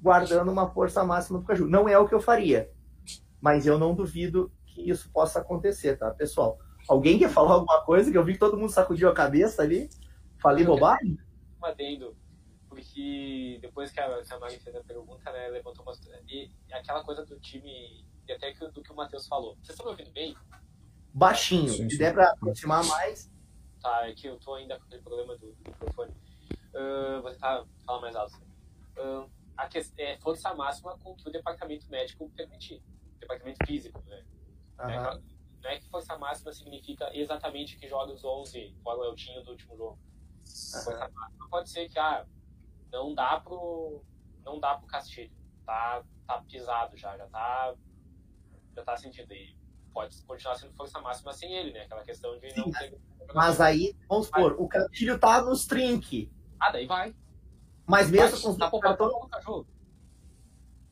[SPEAKER 1] guardando uma força máxima do Caju. Não é o que eu faria, mas eu não duvido que isso possa acontecer, tá, pessoal? Alguém quer falar alguma coisa? Que eu vi que todo mundo sacudiu a cabeça ali. Falei bobagem?
[SPEAKER 2] Um adendo, porque depois que a, que a Mari fez a pergunta, né, levantou uma... E aquela coisa do time e até que, do que o Matheus falou. Vocês estão me ouvindo bem?
[SPEAKER 1] Baixinho. Sim, sim. Se der para aproximar mais.
[SPEAKER 2] Tá, é que eu tô ainda com aquele problema do, do microfone. Uh, vou tentar falar mais alto. Uh, a que, é força máxima com que o departamento médico permitir. Departamento físico, né? Uhum. É, não é que força máxima significa exatamente que joga os 11, qual é o time do último jogo. Uhum. Força máxima pode ser que, ah, não dá pro, não dá pro Castilho. Tá, tá pisado já, já tá já tá sentindo. E pode continuar sendo força máxima sem ele, né? Aquela questão de Sim, não ter.
[SPEAKER 1] Mas aí, vamos supor, o Castilho tá nos trinque.
[SPEAKER 2] Ah, daí vai.
[SPEAKER 1] Mas mesmo com
[SPEAKER 2] tá poupado no Caju.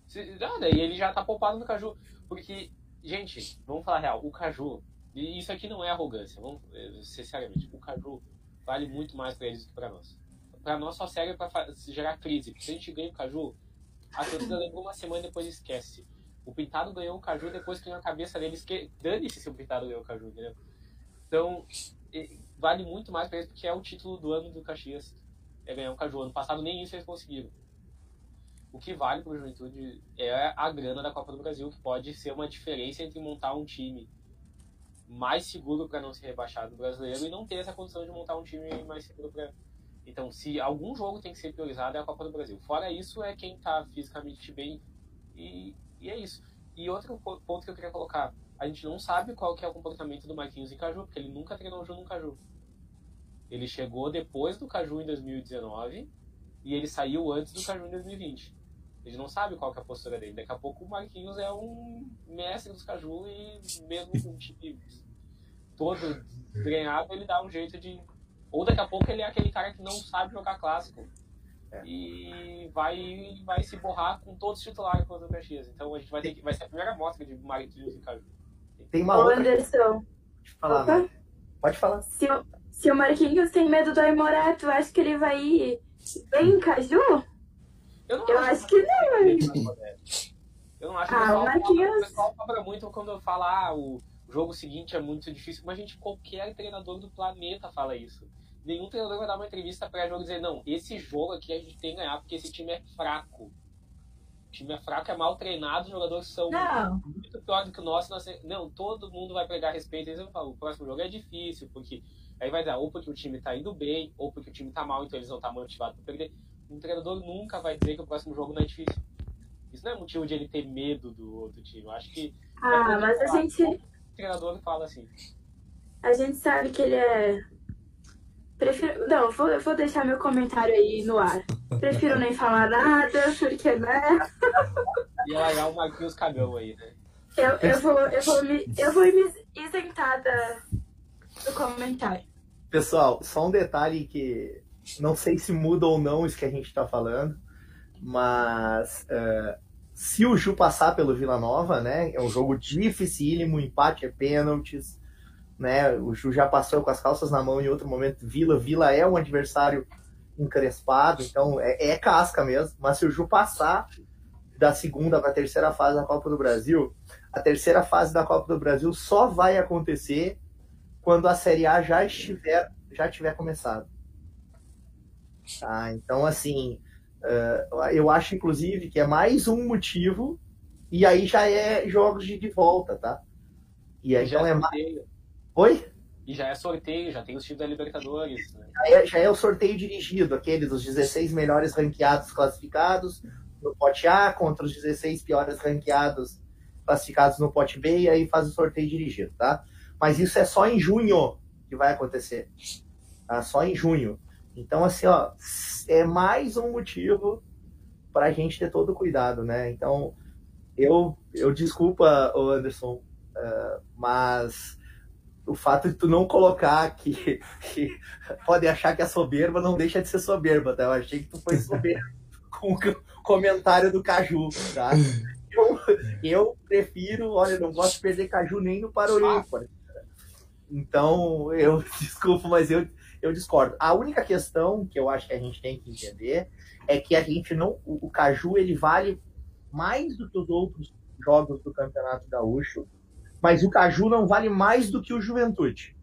[SPEAKER 2] Se, não, daí ele já tá poupado no Caju. Porque, gente, vamos falar real, o Caju, e isso aqui não é arrogância, vamos ser seriamente, o Caju vale muito mais para eles do que para nós. Para nós só serve para gerar crise. Porque se a gente ganha o Caju, a torcida lembra uma semana e depois esquece. O Pintado ganhou o Caju depois que na cabeça deles que dane-se se o Pintado ganhou o Caju, entendeu? Então, vale muito mais pra eles porque é o título do ano do Caxias. É ganhar o Caju. Ano passado nem isso eles conseguiram. O que vale pro Juventude é a grana da Copa do Brasil, que pode ser uma diferença entre montar um time mais seguro para não ser rebaixado no brasileiro e não ter essa condição de montar um time mais seguro para. Então, se algum jogo tem que ser priorizado, é a Copa do Brasil. Fora isso, é quem tá fisicamente bem e e é isso. E outro ponto que eu queria colocar, a gente não sabe qual que é o comportamento do Marquinhos em Caju, porque ele nunca treinou junto no Caju. Ele chegou depois do Caju em 2019 e ele saiu antes do Caju em 2020. A gente não sabe qual que é a postura dele. Daqui a pouco o Marquinhos é um mestre dos Caju e mesmo com o time todo treinado, ele dá um jeito de... Ou daqui a pouco ele é aquele cara que não sabe jogar clássico é. E vai, vai se borrar com todos os titulares contra o Caxias. Então a gente vai ter que. Vai ser a primeira mostra de Marquinhos e Caju.
[SPEAKER 1] Tem uma
[SPEAKER 3] Ô, Anderson.
[SPEAKER 1] Falar, né? Pode falar.
[SPEAKER 3] Se, se o Marquinhos tem medo do Aimoré, tu acha que ele vai ir bem em Caju?
[SPEAKER 2] Eu, não
[SPEAKER 3] eu acho, acho que não.
[SPEAKER 2] Eu não acho ah, que o pessoal, o pessoal cobra muito quando fala ah, o jogo seguinte é muito difícil, mas gente, qualquer treinador do planeta fala isso nenhum treinador vai dar uma entrevista pré-jogo e dizer, não, esse jogo aqui a gente tem que ganhar porque esse time é fraco. O time é fraco, é mal treinado, os jogadores são
[SPEAKER 3] não.
[SPEAKER 2] muito pior do que o nosso. Nós... Não, todo mundo vai pegar respeito. Eles vão falar, o próximo jogo é difícil, porque aí vai dar ou porque o time tá indo bem, ou porque o time tá mal, então eles não estão tá motivados para perder. Um treinador nunca vai dizer que o próximo jogo não é difícil. Isso não é motivo de ele ter medo do outro time. Eu acho que.
[SPEAKER 3] Ah, mas a gente. O
[SPEAKER 2] treinador fala assim.
[SPEAKER 3] A gente sabe que ele é Prefiro. Não, vou, vou deixar meu comentário aí no ar. Prefiro nem falar nada, porque, né?
[SPEAKER 2] Ia largar o Marquinhos cagão aí, né?
[SPEAKER 3] Eu, eu, vou, eu, vou me, eu vou me isentar da, do comentário.
[SPEAKER 1] Pessoal, só um detalhe que não sei se muda ou não isso que a gente está falando, mas uh, se o Ju passar pelo Vila Nova, né? É um jogo dificílimo, empate é pênaltis né? O Ju já passou com as calças na mão em outro momento. Vila, Vila é um adversário encrespado, então é, é casca mesmo. Mas se o Ju passar da segunda para a terceira fase da Copa do Brasil, a terceira fase da Copa do Brasil só vai acontecer quando a Série A já estiver já tiver começado. Tá? Então, assim, Uh, eu acho, inclusive, que é mais um motivo, e aí já é jogos de, de volta, tá? E aí,
[SPEAKER 2] já
[SPEAKER 1] então
[SPEAKER 2] é
[SPEAKER 1] é mais.
[SPEAKER 2] sorteio.
[SPEAKER 1] Oi?
[SPEAKER 2] E já é sorteio, já tem os times da Libertadores. Né?
[SPEAKER 1] Já é, já é o sorteio dirigido, aquele dos 16 melhores ranqueados classificados no pote A contra os 16 piores ranqueados classificados no pote B, e aí faz o sorteio dirigido, tá? Mas isso é só em junho que vai acontecer. Tá? Só em junho. Então, assim, ó, é mais um motivo para a gente ter todo cuidado, né? Então, eu, eu desculpa, Anderson, uh, mas o fato de tu não colocar que, que pode achar que é soberba não deixa de ser soberba, tá? Eu achei que tu foi soberba com o comentário do Caju, tá? Eu, eu prefiro, olha, não gosto de perder Caju nem no Paralímpico. Então, eu desculpo, mas eu, eu discordo. A única questão que eu acho que a gente tem que entender é que a gente não. O, o Caju ele vale mais do que os outros jogos do Campeonato Gaúcho mas o Caju não vale mais do que o Juventude.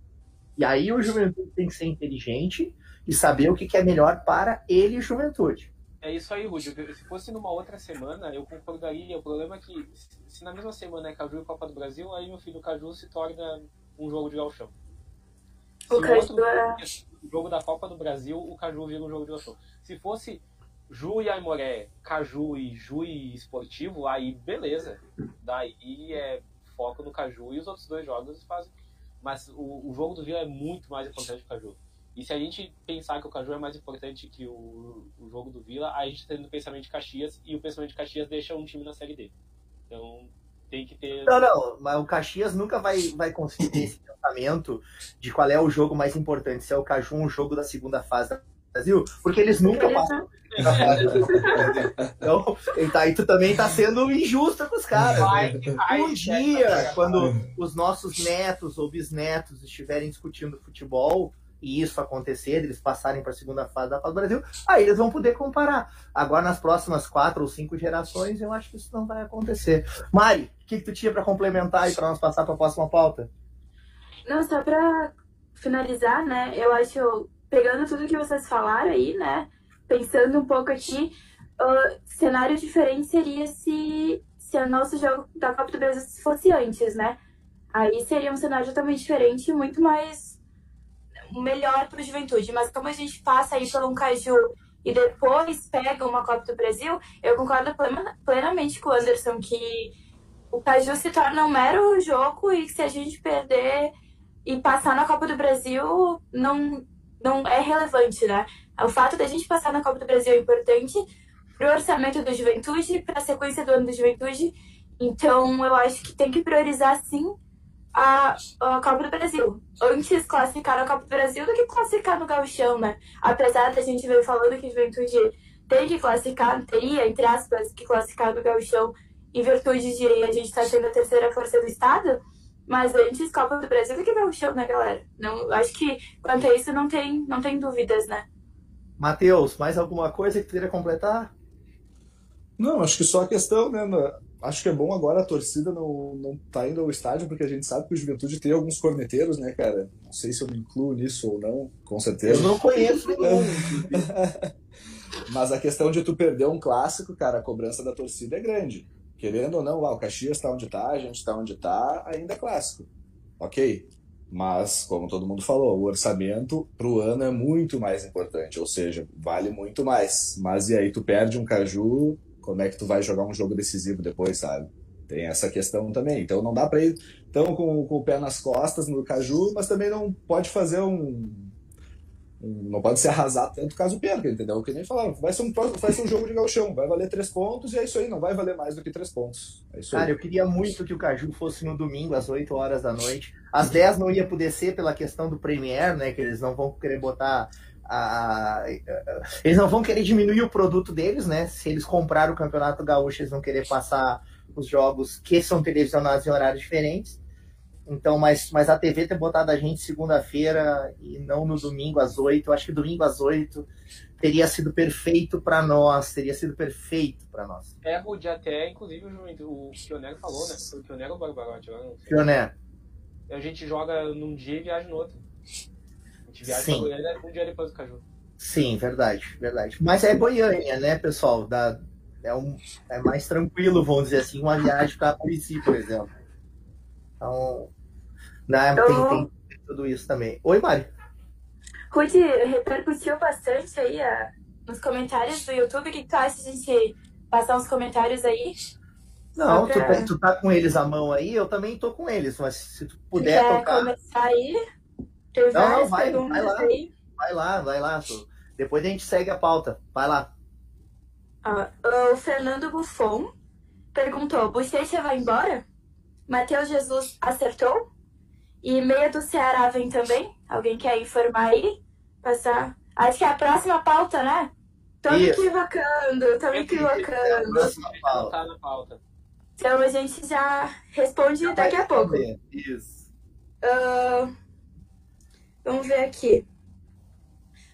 [SPEAKER 1] E aí o Juventude tem que ser inteligente e saber o que é melhor para ele e o Juventude.
[SPEAKER 2] É isso aí, Rudy. Se fosse numa outra semana, eu concordaria. O problema é que, se na mesma semana é Caju e Copa do Brasil, aí meu filho o Caju se torna um jogo de galchão. O Caju é... jogo da Copa do Brasil, o Caju vira um jogo de galchão. Se fosse Ju e Aimoré, Caju e Ju e Esportivo, aí beleza. Daí é foco no Caju e os outros dois jogos fazem. Mas o, o jogo do Vila é muito mais importante que o Caju. E se a gente pensar que o Caju é mais importante que o, o jogo do Vila, aí a gente está tendo o pensamento de Caxias e o pensamento de Caxias deixa um time na Série D. Então tem que ter.
[SPEAKER 1] Não, não, mas o Caxias nunca vai, vai conseguir ter esse pensamento de qual é o jogo mais importante, se é o Caju um jogo da segunda fase da Brasil, porque eles nunca passam. então, então, aí tu também tá sendo injusta com os caras. Né? Um dia, quando os nossos netos ou bisnetos estiverem discutindo futebol, e isso acontecer, eles passarem para a segunda fase da fase do Brasil, aí eles vão poder comparar. Agora, nas próximas quatro ou cinco gerações, eu acho que isso não vai acontecer. Mari, o que, que tu tinha para complementar e para nós passar para a próxima pauta?
[SPEAKER 3] Não, só para finalizar, né? Eu acho pegando tudo que vocês falaram aí, né? Pensando um pouco aqui, uh, cenário diferente seria se, se o nosso jogo da Copa do Brasil fosse antes, né? Aí seria um cenário totalmente diferente, muito mais melhor para o Juventude. Mas como a gente passa aí por um caju e depois pega uma Copa do Brasil, eu concordo plenamente com o Anderson que o Caju se torna um mero jogo e se a gente perder e passar na Copa do Brasil, não, não é relevante, né? O fato da gente passar na Copa do Brasil é importante para o orçamento do Juventude, para a sequência do ano do Juventude. Então, eu acho que tem que priorizar, sim, a, a Copa do Brasil. Antes classificar a Copa do Brasil do que classificar no Gauchão, né? Apesar da gente ver falando que Juventude tem que classificar, teria, entre aspas, que classificar no Gauchão em virtude de a gente estar tá sendo a terceira força do Estado, mas antes, Copa do Brasil do que chão, né, galera? Não, acho que quanto a isso não tem, não tem dúvidas, né?
[SPEAKER 1] Matheus, mais alguma coisa que queria completar?
[SPEAKER 4] Não, acho que só a questão, né? Acho que é bom agora a torcida não, não tá indo ao estádio, porque a gente sabe que o Juventude tem alguns corneteiros, né, cara? Não sei se eu me incluo nisso ou não, com certeza.
[SPEAKER 1] Eu não conheço nenhum.
[SPEAKER 4] Mas a questão de tu perder um clássico, cara, a cobrança da torcida é grande. Querendo ou não, lá, o Caxias está onde está, a gente está onde está, ainda é clássico. Ok. Mas, como todo mundo falou, o orçamento para o ano é muito mais importante, ou seja, vale muito mais. Mas e aí, tu perde um Caju, como é que tu vai jogar um jogo decisivo depois, sabe? Tem essa questão também. Então não dá para ir tão com, com o pé nas costas no Caju, mas também não pode fazer um não pode se arrasar tanto caso perca, entendeu? O que nem falaram, vai ser, um, vai ser um jogo de galchão, vai valer três pontos e é isso aí, não vai valer mais do que três pontos. É
[SPEAKER 1] Cara,
[SPEAKER 4] aí.
[SPEAKER 1] eu queria muito que o Caju fosse no domingo, às 8 horas da noite. Às 10 não ia poder ser pela questão do Premier, né? Que eles não vão querer botar. A... Eles não vão querer diminuir o produto deles, né? Se eles compraram o Campeonato Gaúcho, eles vão querer passar os jogos que são televisionados em horários diferentes. Então, mas, mas a TV ter botado a gente segunda-feira e não no domingo às oito, eu acho que domingo às oito teria sido perfeito para nós, teria sido perfeito para nós.
[SPEAKER 2] É, Rude, até, inclusive, o, o Pionero falou, né? O Pionero ou o Barbarote?
[SPEAKER 1] Pionero.
[SPEAKER 2] A gente joga num dia e viaja no outro. A gente viaja Sim. um dia depois do Caju.
[SPEAKER 1] Sim, verdade, verdade. Mas é Goiânia, né, pessoal? Da, é, um, é mais tranquilo, vamos dizer assim, uma viagem para Curitiba, por exemplo. Então, né, tem, tem, tudo isso também. Oi, Mari.
[SPEAKER 3] Ruth, repercutiu bastante aí a, nos comentários do YouTube. O que tu acha de a gente passar uns comentários aí?
[SPEAKER 1] Não, pra... tu, tá, tu, tá com eles à mão aí, eu também tô com eles, mas se tu puder
[SPEAKER 3] Quer
[SPEAKER 1] tocar...
[SPEAKER 3] começar aí?
[SPEAKER 1] Tem não, não, vai, vai lá, aí. vai lá, vai lá. Tu. Depois a gente segue a pauta. Vai lá.
[SPEAKER 3] Ah, o Fernando Buffon perguntou: Bochecha vai embora? Matheus Jesus acertou? E meia do Ceará vem também? Alguém quer informar aí? Passar. Acho que é a próxima pauta, né? Tô me equivocando, tô me equivocando.
[SPEAKER 2] Tá na pauta.
[SPEAKER 3] Então a gente já responde já daqui a pouco.
[SPEAKER 1] Isso.
[SPEAKER 3] Uh, vamos ver aqui.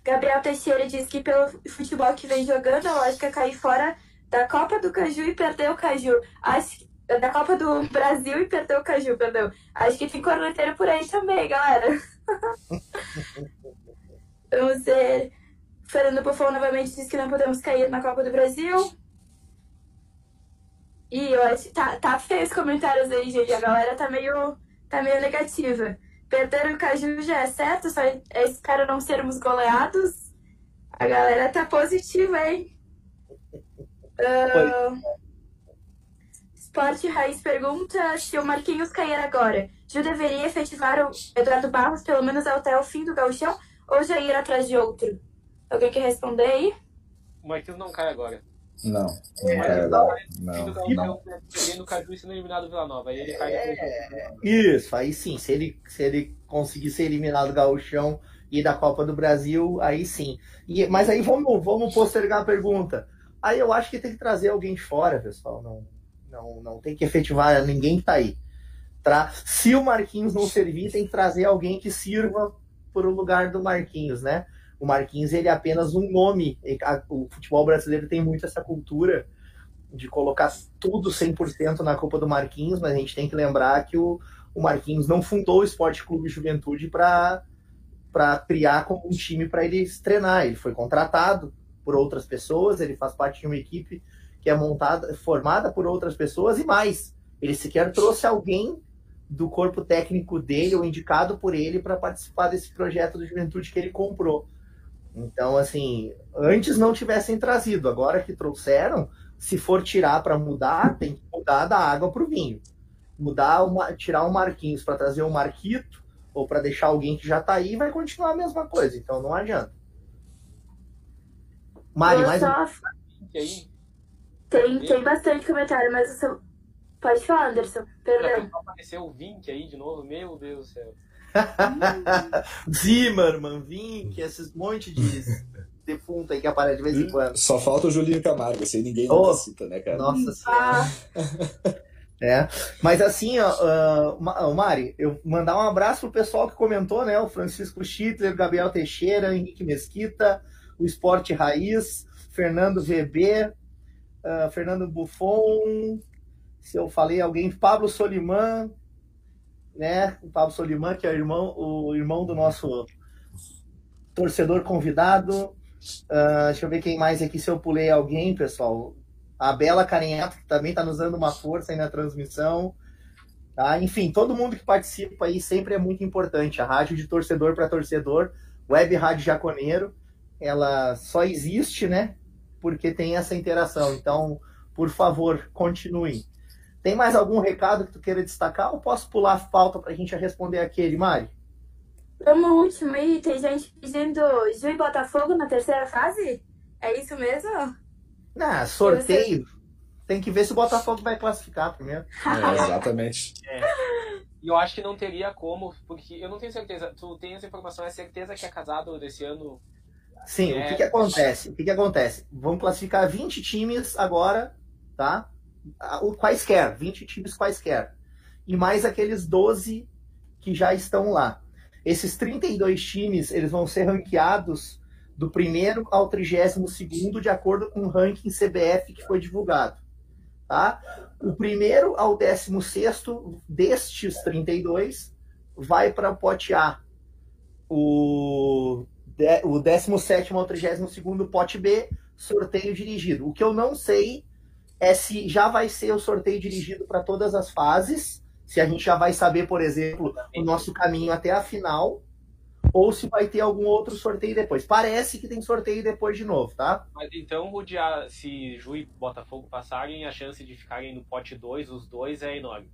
[SPEAKER 3] Gabriel Teixeira diz que pelo futebol que vem jogando, a lógica é cair fora da Copa do Caju e perder o Caju. Acho da Copa do Brasil e perder o Caju, perdão. Acho que tem corneteiro por aí também, galera. Vamos ver. Fernando Buffon novamente diz que não podemos cair na Copa do Brasil. E eu acho tá, tá feio os comentários aí, gente. A galera tá meio, tá meio negativa. Perder o Caju já é certo, só é espero não sermos goleados. A galera tá positiva, hein? Uh, Esporte Raiz pergunta se o Marquinhos cair agora. Já deveria efetivar o Eduardo Barros pelo menos até o fim do gauchão ou já ir atrás de outro? Alguém quer responder aí?
[SPEAKER 2] O Marquinhos não cai agora.
[SPEAKER 4] Não, não é, cai agora. Não,
[SPEAKER 2] não. Perdendo o Caju e sendo eliminado do Vila Nova. Aí ele cai
[SPEAKER 1] é, Isso, aí sim. Se ele, se ele conseguir ser eliminado do gauchão e da Copa do Brasil, aí sim. E, mas aí vamos, vamos postergar a pergunta. Aí eu acho que tem que trazer alguém de fora, pessoal. Não, não, não tem que efetivar ninguém que tá aí. Tra... Se o Marquinhos não servir, tem que trazer alguém que sirva por o lugar do Marquinhos, né? O Marquinhos ele é apenas um nome. O futebol brasileiro tem muito essa cultura de colocar tudo 100% na culpa do Marquinhos, mas a gente tem que lembrar que o, o Marquinhos não fundou o Esporte Clube Juventude para criar como um time para ele treinar. Ele foi contratado por outras pessoas, ele faz parte de uma equipe que é montada, formada por outras pessoas e mais. Ele sequer trouxe alguém do corpo técnico dele ou indicado por ele para participar desse projeto do Juventude que ele comprou. Então, assim, antes não tivessem trazido, agora que trouxeram, se for tirar para mudar, tem que mudar da água para o vinho mudar uma, tirar o Marquinhos para trazer o Marquito ou para deixar alguém que já está aí, vai continuar a mesma coisa. Então não adianta. Mari, mais
[SPEAKER 3] só... um... Tem, tem bastante comentário, mas você pode falar, Anderson. Perdão.
[SPEAKER 2] Apareceu o Vink aí de novo, meu Deus do céu.
[SPEAKER 1] Zimmerman, Vink, esses monte de defunto aí que aparece de vez em quando.
[SPEAKER 4] Só falta o Julinho Camargo, esse aí ninguém oh, cita, né, cara?
[SPEAKER 1] Nossa Senhora. É, mas assim, ó, uh, Mari, eu mandar um abraço pro pessoal que comentou, né? O Francisco Schittler, Gabriel Teixeira, Henrique Mesquita, o Esporte Raiz, Fernando VB, uh, Fernando Buffon, se eu falei alguém, Pablo Soliman, né? O Pablo Soliman, que é o irmão, o irmão do nosso torcedor convidado. Uh, deixa eu ver quem mais aqui, se eu pulei alguém, pessoal a Bela Carinhato, que também está nos dando uma força aí na transmissão. Tá? Enfim, todo mundo que participa aí sempre é muito importante. A rádio de torcedor para torcedor, Web Rádio Jaconeiro, ela só existe, né? Porque tem essa interação. Então, por favor, continue. Tem mais algum recado que tu queira destacar ou posso pular a falta para a gente responder aquele, Mari?
[SPEAKER 3] Vamos último aí, tem gente pedindo Ju e Botafogo na terceira fase? É isso mesmo?
[SPEAKER 1] Ah, sorteio. Você... Tem que ver se o Botafogo vai classificar primeiro.
[SPEAKER 4] É, exatamente.
[SPEAKER 2] É. E eu acho que não teria como, porque eu não tenho certeza. Tu tem essa informação, é certeza que é casado desse ano?
[SPEAKER 1] Sim, é... o que, que acontece? O que, que acontece? Vamos classificar 20 times agora, tá? O quaisquer, 20 times quaisquer. E mais aqueles 12 que já estão lá. Esses 32 times, eles vão ser ranqueados do primeiro ao trigésimo segundo, de acordo com o ranking CBF que foi divulgado. Tá? O primeiro ao décimo sexto destes 32 vai para o pote A. O o 17 ao 32 pote B, sorteio dirigido. O que eu não sei é se já vai ser o sorteio dirigido para todas as fases, se a gente já vai saber, por exemplo, o nosso caminho até a final, ou se vai ter algum outro sorteio depois. Parece que tem sorteio depois de novo, tá?
[SPEAKER 2] Mas então, se Ju e Botafogo passarem, a chance de ficarem no pote 2, os dois, é enorme.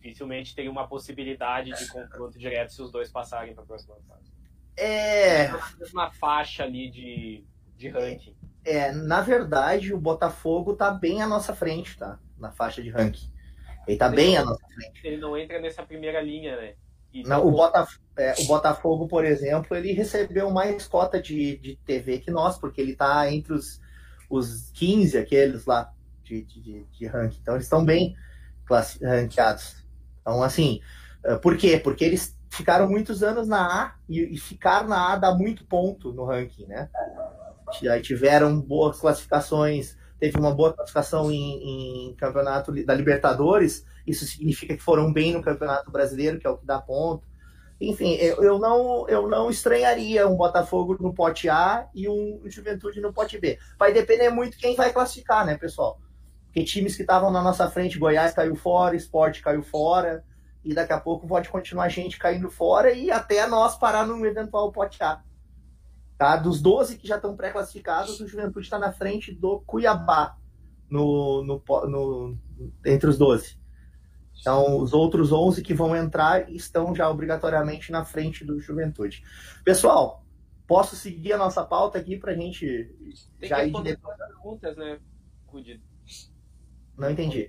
[SPEAKER 2] Dificilmente teria uma possibilidade de confronto direto se os dois passarem para a próxima fase.
[SPEAKER 1] É.
[SPEAKER 2] Uma faixa ali de, de ranking.
[SPEAKER 1] É, na verdade, o Botafogo tá bem à nossa frente, tá? Na faixa de ranking. Ele tá ele bem
[SPEAKER 2] não,
[SPEAKER 1] à nossa frente.
[SPEAKER 2] Ele não entra nessa primeira linha, né?
[SPEAKER 1] Não, o, Botaf é, o Botafogo, por exemplo, ele recebeu mais cota de, de TV que nós, porque ele está entre os, os 15, aqueles lá, de, de, de ranking. Então, eles estão bem ranqueados. Então, assim, é, por quê? Porque eles ficaram muitos anos na A e, e ficar na A dá muito ponto no ranking, né? Aí tiveram boas classificações, teve uma boa classificação em, em campeonato da Libertadores, isso significa que foram bem no Campeonato Brasileiro, que é o que dá ponto. Enfim, eu, eu, não, eu não estranharia um Botafogo no pote A e um Juventude no pote B. Vai depender muito quem vai classificar, né, pessoal? Porque times que estavam na nossa frente, Goiás caiu fora, Esporte caiu fora, e daqui a pouco pode continuar a gente caindo fora e até nós parar no eventual pote A. Tá? Dos 12 que já estão pré-classificados, o Juventude está na frente do Cuiabá no, no, no, entre os 12. Então, os outros 11 que vão entrar estão já obrigatoriamente na frente do Juventude. Pessoal, posso seguir a nossa pauta aqui para a gente
[SPEAKER 2] tem já ir responder as perguntas, né?
[SPEAKER 1] Não entendi.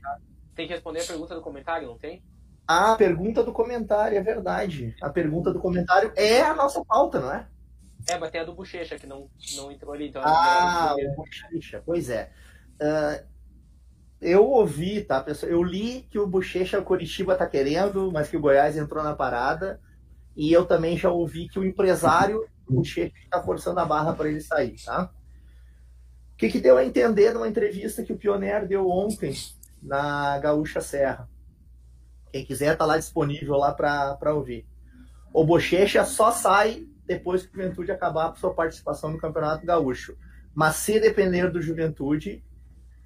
[SPEAKER 2] Tem que responder a pergunta do comentário, não tem?
[SPEAKER 1] A pergunta do comentário, é verdade. A pergunta do comentário é a nossa pauta, não é?
[SPEAKER 2] É, mas tem a do Bochecha que não, não entrou ali. Então
[SPEAKER 1] ah, o Bochecha, pois é. Uh, eu ouvi, tá, pessoal? Eu li que o Bochecha o Curitiba tá querendo, mas que o Goiás entrou na parada. E eu também já ouvi que o empresário do Bochecha está forçando a barra para ele sair, tá? O que, que deu a entender numa entrevista que o Pioneer deu ontem na Gaúcha Serra? Quem quiser tá lá disponível lá para ouvir. O Bochecha só sai depois que o Juventude acabar a sua participação no Campeonato Gaúcho. Mas se depender do Juventude,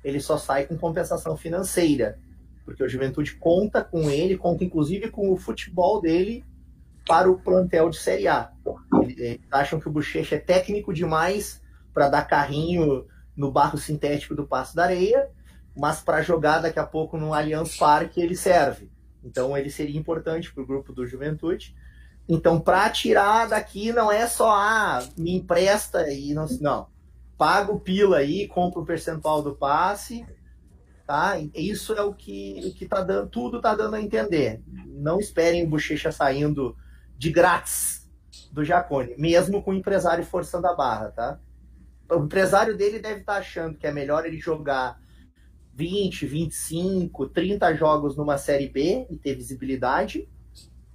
[SPEAKER 1] ele só sai com compensação financeira, porque o Juventude conta com ele, conta inclusive com o futebol dele para o plantel de Série A. Eles acham que o Bochecha é técnico demais para dar carrinho no barro sintético do Passo da Areia, mas para jogar daqui a pouco no Allianz Parque ele serve. Então ele seria importante para o grupo do Juventude. Então, para tirar daqui não é só ah, me empresta e não. Não paga o pila aí, compra o percentual do passe, tá? Isso é o que, que tá dando, tudo tá dando a entender. Não esperem o Bochecha saindo de grátis do Jacone, mesmo com o empresário forçando a barra, tá? O empresário dele deve estar tá achando que é melhor ele jogar 20, 25, 30 jogos numa série B e ter visibilidade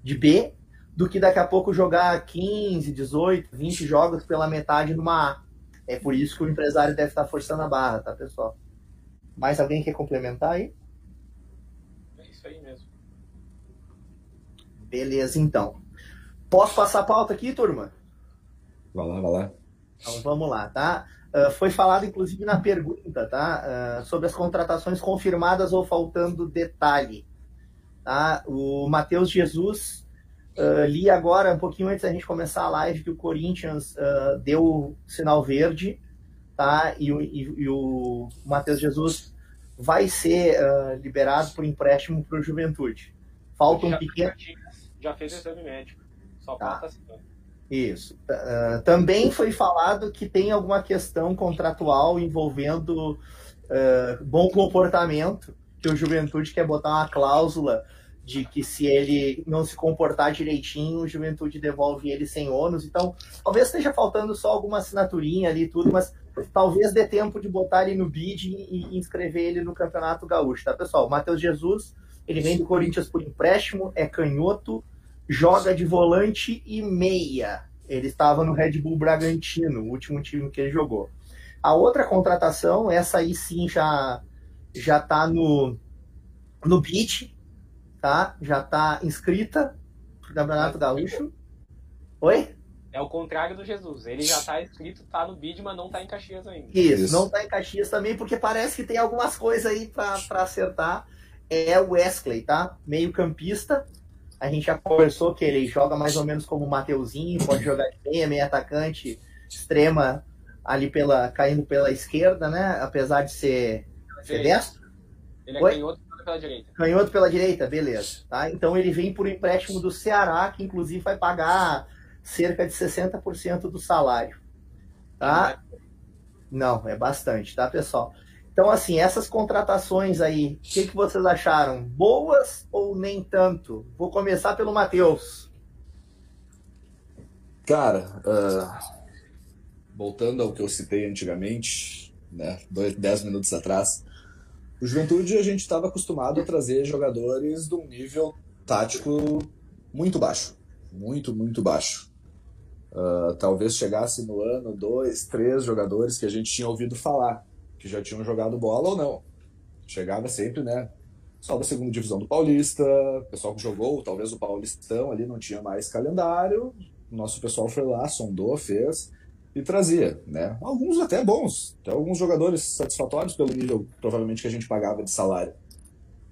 [SPEAKER 1] de B, do que daqui a pouco jogar 15, 18, 20 jogos pela metade numa A. É por isso que o empresário deve estar forçando a barra, tá, pessoal? Mais alguém quer complementar aí?
[SPEAKER 2] É isso aí mesmo.
[SPEAKER 1] Beleza, então. Posso passar a pauta aqui, turma?
[SPEAKER 4] Vai lá, vai lá.
[SPEAKER 1] Então vamos lá, tá? Uh, foi falado, inclusive, na pergunta, tá? Uh, sobre as contratações confirmadas ou faltando detalhe. Tá? O Matheus Jesus Uh, li agora, um pouquinho antes da gente começar a live, que o Corinthians deu o sinal verde, tá? E, e, e o Matheus Jesus vai ser liberado por empréstimo para o Juventude. Falta um pequeno.
[SPEAKER 2] Já fez exame médico. Só tá. falta
[SPEAKER 1] Isso. Uh, também foi falado que tem alguma questão contratual envolvendo uh, bom comportamento, que o Juventude quer botar uma cláusula de que se ele não se comportar direitinho, o Juventude devolve ele sem ônus. Então, talvez esteja faltando só alguma assinaturinha ali e tudo, mas talvez dê tempo de botar ele no bid e inscrever ele no Campeonato Gaúcho, tá, pessoal? Matheus Jesus, ele vem do Corinthians por empréstimo, é canhoto, joga de volante e meia. Ele estava no Red Bull Bragantino, o último time que ele jogou. A outra contratação, essa aí sim já já tá no no bid, tá? Já tá inscrita pro Campeonato Gaúcho. Oi?
[SPEAKER 2] É o contrário do Jesus. Ele já tá escrito, tá no bid, mas não tá em Caxias ainda.
[SPEAKER 1] Isso, Isso. não tá em Caxias também, porque parece que tem algumas coisas aí para acertar. É o Wesley, tá? Meio campista. A gente já conversou que ele joga mais ou menos como o Mateuzinho, pode jogar de meia, meio atacante, extrema ali pela caindo pela esquerda, né? Apesar de ser, ser destro.
[SPEAKER 2] Ele é Oi? canhoto pela direita.
[SPEAKER 1] Canhoto pela direita, beleza. Tá? Então ele vem por empréstimo do Ceará, que inclusive vai pagar cerca de 60% do salário. Tá? Não, é bastante, tá, pessoal? Então, assim, essas contratações aí, o que, que vocês acharam? Boas ou nem tanto? Vou começar pelo Matheus.
[SPEAKER 4] Cara, uh, voltando ao que eu citei antigamente, né, dois, dez minutos atrás, o Juventude a gente estava acostumado a trazer jogadores de um nível tático muito baixo. Muito, muito baixo. Uh, talvez chegasse no ano dois, três jogadores que a gente tinha ouvido falar, que já tinham jogado bola ou não. Chegava sempre, né? Só da segunda divisão do Paulista, o pessoal que jogou, talvez o Paulistão ali não tinha mais calendário. O nosso pessoal foi lá, sondou, fez e trazia, né? Alguns até bons, até alguns jogadores satisfatórios pelo nível provavelmente que a gente pagava de salário.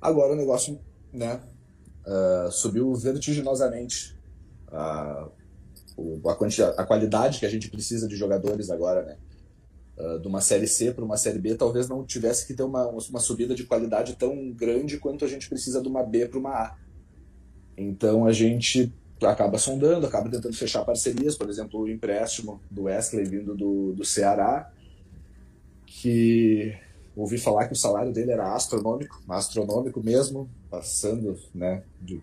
[SPEAKER 4] Agora o negócio, né, uh, subiu vertiginosamente a, a, quantidade, a qualidade que a gente precisa de jogadores agora, né? Uh, de uma série C para uma série B, talvez não tivesse que ter uma, uma subida de qualidade tão grande quanto a gente precisa de uma B para uma A. Então a gente acaba sondando, acaba tentando fechar parcerias, por exemplo, o empréstimo do Wesley vindo do, do Ceará, que ouvi falar que o salário dele era astronômico, astronômico mesmo, passando né, de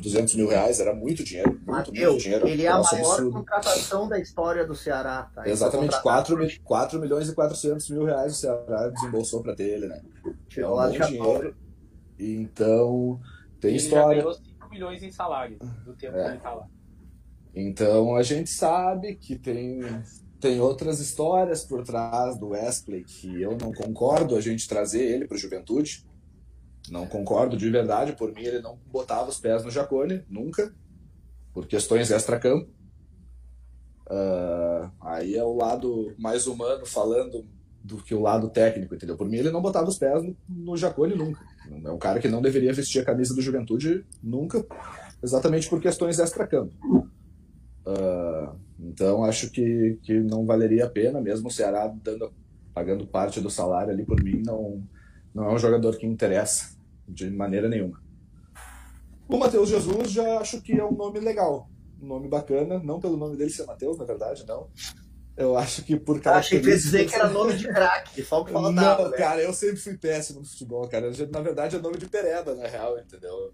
[SPEAKER 4] 200 mil reais, era muito dinheiro, muito, Mateus, muito dinheiro.
[SPEAKER 1] Ele é a maior absurdo. contratação da história do Ceará.
[SPEAKER 4] Tá? Exatamente, 4, 4 milhões e 400 mil reais o Ceará desembolsou para ter ele, né? Tirou é um bom dinheiro. Então, tem ele história
[SPEAKER 2] milhões em salário do tempo é. que ele tá lá.
[SPEAKER 4] Então a gente sabe que tem, tem outras histórias por trás do Wesley que eu não concordo a gente trazer ele para o Juventude. Não concordo de verdade. Por mim, ele não botava os pés no Jacone, nunca, por questões extra-campo. Uh, aí é o lado mais humano falando do que o lado técnico, entendeu? Por mim, ele não botava os pés no, no Jacone nunca. É um cara que não deveria vestir a camisa do Juventude nunca, exatamente por questões extra-campo. Uh, então, acho que, que não valeria a pena, mesmo o Ceará dando, pagando parte do salário ali por mim, não, não é um jogador que interessa de maneira nenhuma. O Matheus Jesus já acho que é um nome legal, um nome bacana, não pelo nome dele ser Matheus, na verdade, não, eu acho que por
[SPEAKER 1] causa Achei que ia dizer que era nome de craque, só o que
[SPEAKER 4] falava. Não, né? cara, eu sempre fui péssimo no futebol, cara. Na verdade, é nome de pereba, na real, entendeu?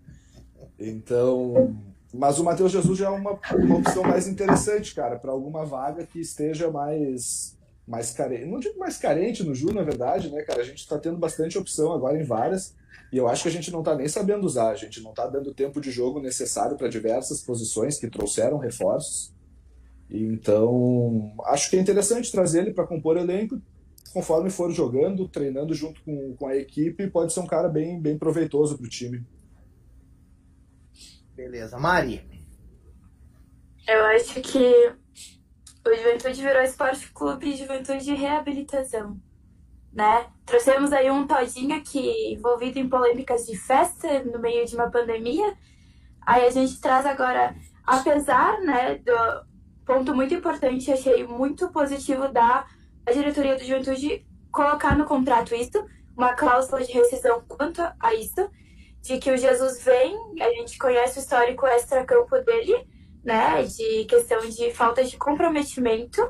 [SPEAKER 4] Então. Mas o Matheus Jesus já é uma, uma opção mais interessante, cara, para alguma vaga que esteja mais. Mais carente. Não digo mais carente no Ju, na verdade, né, cara? A gente está tendo bastante opção agora em várias. E eu acho que a gente não está nem sabendo usar, a gente não está dando tempo de jogo necessário para diversas posições que trouxeram reforços. Então, acho que é interessante trazer ele para compor elenco. Conforme for jogando, treinando junto com, com a equipe, pode ser um cara bem, bem proveitoso para o time.
[SPEAKER 1] Beleza. Mari?
[SPEAKER 3] Eu acho que o Juventude virou Esporte Clube Juventude de Reabilitação. Né? Trouxemos aí um Todinho que envolvido em polêmicas de festa no meio de uma pandemia. Aí a gente traz agora, apesar né, do, ponto muito importante, achei muito positivo da diretoria do Juventude colocar no contrato isso, uma cláusula de rescisão quanto a isso, de que o Jesus vem, a gente conhece o histórico extra-campo dele, né, de questão de falta de comprometimento,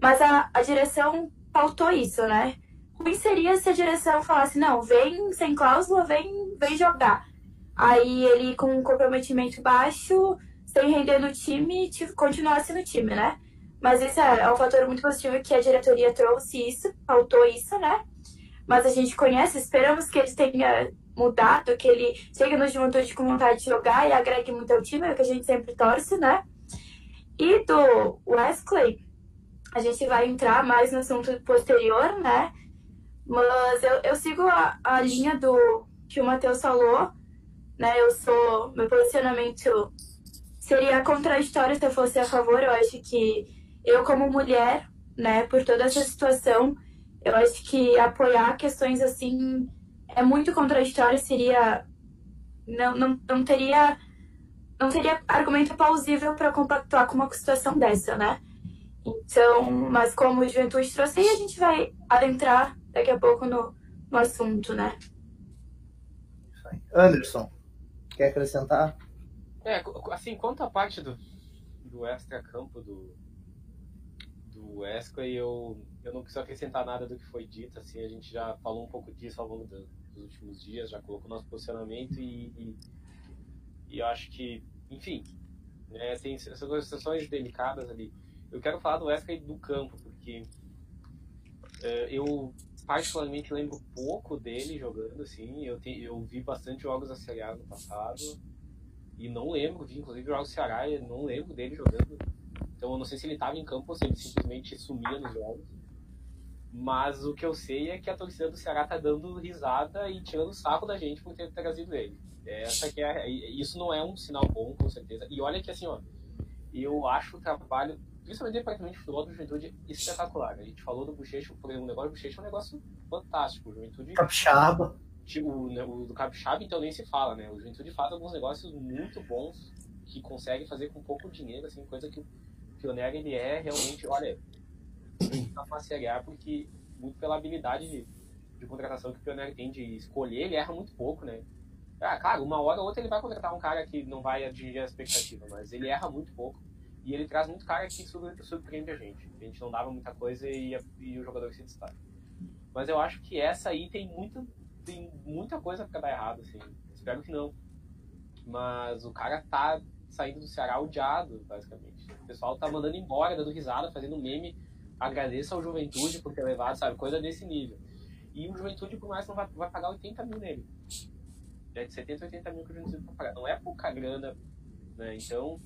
[SPEAKER 3] mas a, a direção pautou isso, né? Ruim seria se a direção falasse, não, vem sem cláusula, vem, vem jogar. Aí ele com um comprometimento baixo, sem render no time continuasse no time, né? Mas isso é, é um fator muito positivo que a diretoria trouxe isso, faltou isso, né? Mas a gente conhece, esperamos que ele tenha mudado, que ele chegue no juventude com vontade de jogar e agregue muito ao time, é o que a gente sempre torce, né? E do Wesley, a gente vai entrar mais no assunto posterior, né? Mas eu, eu sigo a, a linha do que o Matheus falou, né? Eu sou. Meu posicionamento seria contraditório se eu fosse a favor. Eu acho que eu, como mulher, né, por toda essa situação, eu acho que apoiar questões assim é muito contraditório, seria. Não, não, não teria. Não teria argumento plausível para compactuar com uma situação dessa, né? Então, mas como o Juventude trouxe, aí a gente vai adentrar daqui a pouco no, no assunto, né?
[SPEAKER 1] Anderson, quer acrescentar?
[SPEAKER 2] É, assim, quanto a parte do, do extra-campo do, do Wesley, eu, eu não preciso acrescentar nada do que foi dito, assim, a gente já falou um pouco disso ao longo do, últimos dias, já colocou nosso posicionamento e, e, e eu acho que, enfim, né, tem essas situações delicadas ali. Eu quero falar do Wesley do campo, porque uh, eu particularmente lembro pouco dele jogando, assim, eu, te, eu vi bastante jogos da Série A no passado, e não lembro, vi inclusive jogos do Ceará, e não lembro dele jogando. Então eu não sei se ele estava em campo ou se ele simplesmente sumia nos jogos. Mas o que eu sei é que a torcida do Ceará tá dando risada e tirando sarro da gente por ter trazido ele. Essa que é, isso não é um sinal bom, com certeza. E olha que assim, ó, eu acho o trabalho, principalmente departamento de futebol do Juventude, espetacular. A gente falou do Bochecha, o negócio do Bochecha é um negócio fantástico. O Juventude.
[SPEAKER 1] Capixaba
[SPEAKER 2] o, né, o do Capixaba, então nem se fala, né? O Juventude faz alguns negócios muito bons que consegue fazer com pouco dinheiro, assim, coisa que o Pioneiro ele é realmente, olha, tá uma Série A porque muito pela habilidade de, de contratação que o Pioneiro tem de escolher, ele erra muito pouco, né? Ah, claro, uma hora ou outra ele vai contratar um cara que não vai atingir a expectativa, mas ele erra muito pouco. E ele traz muito cara que surpreende a gente. A gente não dava muita coisa e, e o jogador se destaca. Mas eu acho que essa aí tem muito tem muita coisa pra dar errado, assim. Espero que não. Mas o cara tá saindo do Ceará odiado, basicamente. O pessoal tá mandando embora, dando risada, fazendo meme. Agradeça ao Juventude por ter levado, sabe? Coisa desse nível. E o Juventude, por mais, não vai, vai pagar 80 mil nele. É de 70, 80 mil que o Juventude vai pagar. Não é pouca grana, né? Então,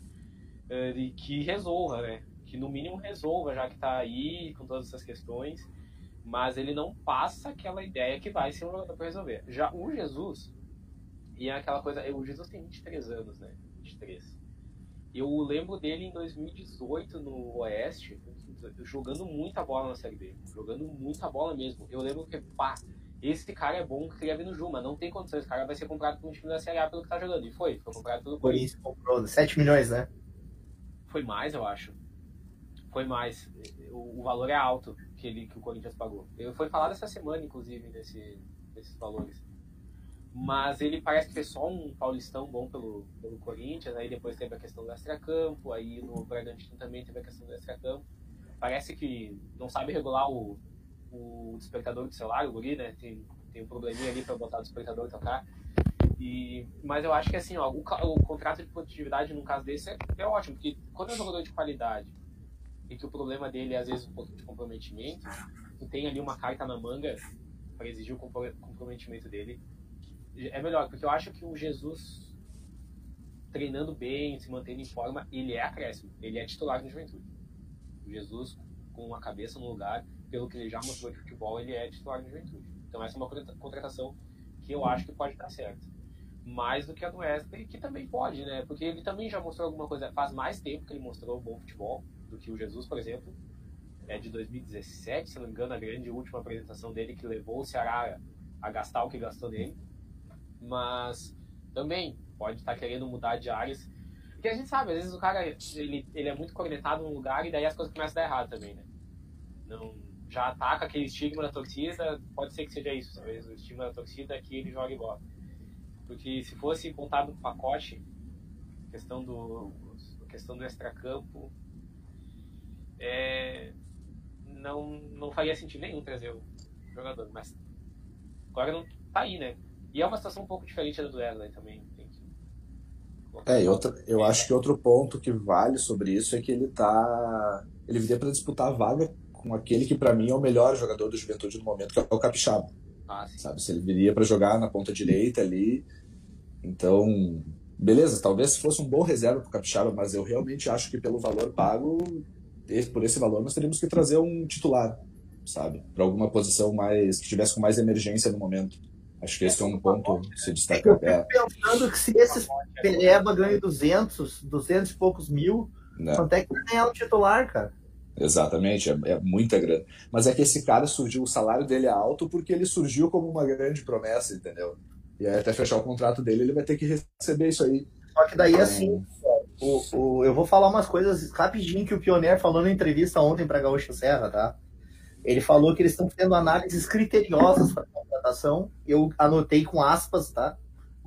[SPEAKER 2] é, que resolva, né? Que no mínimo resolva, já que tá aí com todas essas questões mas ele não passa aquela ideia que vai ser um jogador para resolver. Já o Jesus, e é aquela coisa, o Jesus tem 23 anos, né? 23. Eu lembro dele em 2018 no Oeste, jogando muita bola na Série B, jogando muita bola mesmo. Eu lembro que, pá, esse cara é bom, queria vir no Juma, não tem condições, esse cara vai ser comprado por um time da Série A pelo que tá jogando. E foi, foi comprado pelo
[SPEAKER 1] Corinthians. comprou 7 milhões, né?
[SPEAKER 2] Foi mais, eu acho. Foi mais. O, o valor é alto que, ele, que o Corinthians pagou. Eu foi falado essa semana, inclusive, desse, desses valores. Mas ele parece que fez só um paulistão bom pelo, pelo Corinthians, aí depois teve a questão do extracampo, aí no Bragantino também teve a questão do extracampo. Parece que não sabe regular o, o despertador do celular, o guri, né? Tem, tem um probleminha ali para botar o despertador e tocar. E, mas eu acho que assim, ó, o, o contrato de produtividade num caso desse é, é ótimo, porque quando é um jogador de qualidade e que o problema dele é às vezes um pouco de comprometimento, tu tem ali uma carta na manga para exigir o comprometimento dele, é melhor, porque eu acho que o Jesus treinando bem, se mantendo em forma, ele é acréscimo, ele é titular no Juventude. Jesus com a cabeça no lugar, pelo que ele já mostrou de futebol, ele é titular no Juventude. Então essa é uma contratação que eu acho que pode dar certo. Mais do que a do Wesley, que também pode, né? Porque ele também já mostrou alguma coisa, faz mais tempo que ele mostrou bom futebol do que o Jesus, por exemplo. É de 2017, se não me engano, a grande última apresentação dele que levou o Ceará a gastar o que gastou nele. Mas também pode estar querendo mudar de áreas. Porque a gente sabe, às vezes o cara ele, ele é muito conectado num lugar e daí as coisas começam a dar errado também, né? Não, já ataca aquele estigma da torcida, pode ser que seja isso, talvez o estigma da torcida é que ele joga igual. Porque se fosse contado no pacote, questão do questão do extracampo, é, não, não faria sentido nenhum trazer o jogador. Mas agora não tá aí, né? E é uma situação um pouco diferente da do Wesley também.
[SPEAKER 4] É, e outra, eu acho que outro ponto que vale sobre isso é que ele tá. Ele viria para disputar a vaga com aquele que para mim é o melhor jogador do Juventude no momento, que é o Capixaba. Ah, sabe, se ele viria para jogar na ponta direita ali. Então, beleza, talvez fosse um bom reserva pro Capixaba, mas eu realmente acho que pelo valor pago por esse valor, nós teríamos que trazer um titular, sabe? Para alguma posição mais que tivesse com mais emergência no momento. Acho que esse é um ponto que se destaca. Eu
[SPEAKER 1] fico pensando que se esse Pereba ganha 200, 200 e poucos mil, Não. quanto é que vai ganhar o titular, cara?
[SPEAKER 4] Exatamente, é, é, muita grana. Mas é que esse cara surgiu, o salário dele é alto porque ele surgiu como uma grande promessa, entendeu? E aí, até fechar o contrato dele, ele vai ter que receber isso aí.
[SPEAKER 1] Só que daí, então... assim, o, o, eu vou falar umas coisas rapidinho que o Pioneer falou na entrevista ontem para Gaúcha Serra, tá? Ele falou que eles estão tendo análises criteriosas para contratação. Eu anotei com aspas, tá?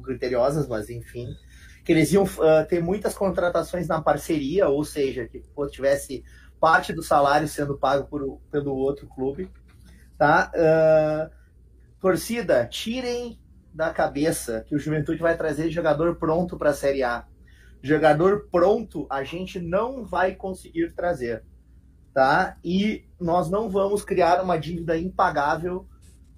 [SPEAKER 1] Criteriosas, mas enfim. Que eles iam uh, ter muitas contratações na parceria, ou seja, que pô, tivesse parte do salário sendo pago por, pelo outro clube. Tá? Uh, torcida, tirem da cabeça que o Juventude vai trazer jogador pronto para a Série A. Jogador pronto a gente não vai conseguir trazer. Tá? E nós não vamos criar uma dívida impagável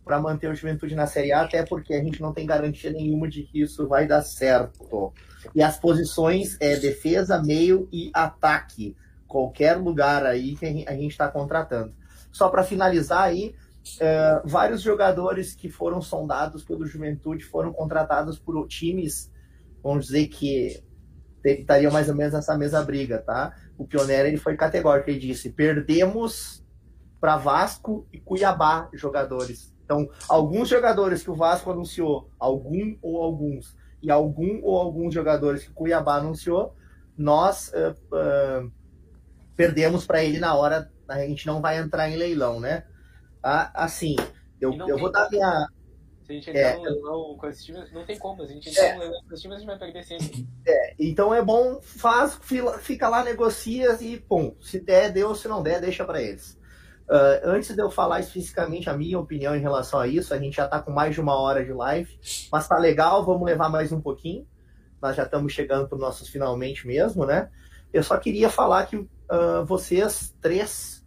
[SPEAKER 1] para manter o Juventude na Série A, até porque a gente não tem garantia nenhuma de que isso vai dar certo. E as posições é defesa, meio e ataque qualquer lugar aí que a gente está contratando. Só para finalizar aí, uh, vários jogadores que foram sondados pelo Juventude foram contratados por times, vamos dizer que estariam mais ou menos nessa mesma briga, tá? O Pioneiro ele foi categórico, ele disse: perdemos para Vasco e Cuiabá jogadores. Então, alguns jogadores que o Vasco anunciou, algum ou alguns, e algum ou alguns jogadores que o Cuiabá anunciou, nós uh, uh, perdemos para ele na hora, a gente não vai entrar em leilão, né? Ah, assim, eu, eu vou dar minha.
[SPEAKER 2] Se a gente entrar é, no leilão com esses times, não tem como. Se a gente entrar é, no leilão com esses times, a gente vai perder sempre.
[SPEAKER 1] É, então é bom, faz, fica lá, negocia e, pum, se der, deu, se não der, deixa para eles. Uh, antes de eu falar especificamente a minha opinião em relação a isso, a gente já está com mais de uma hora de live, mas tá legal, vamos levar mais um pouquinho. Nós já estamos chegando para os nossos finalmente mesmo, né? Eu só queria falar que uh, vocês três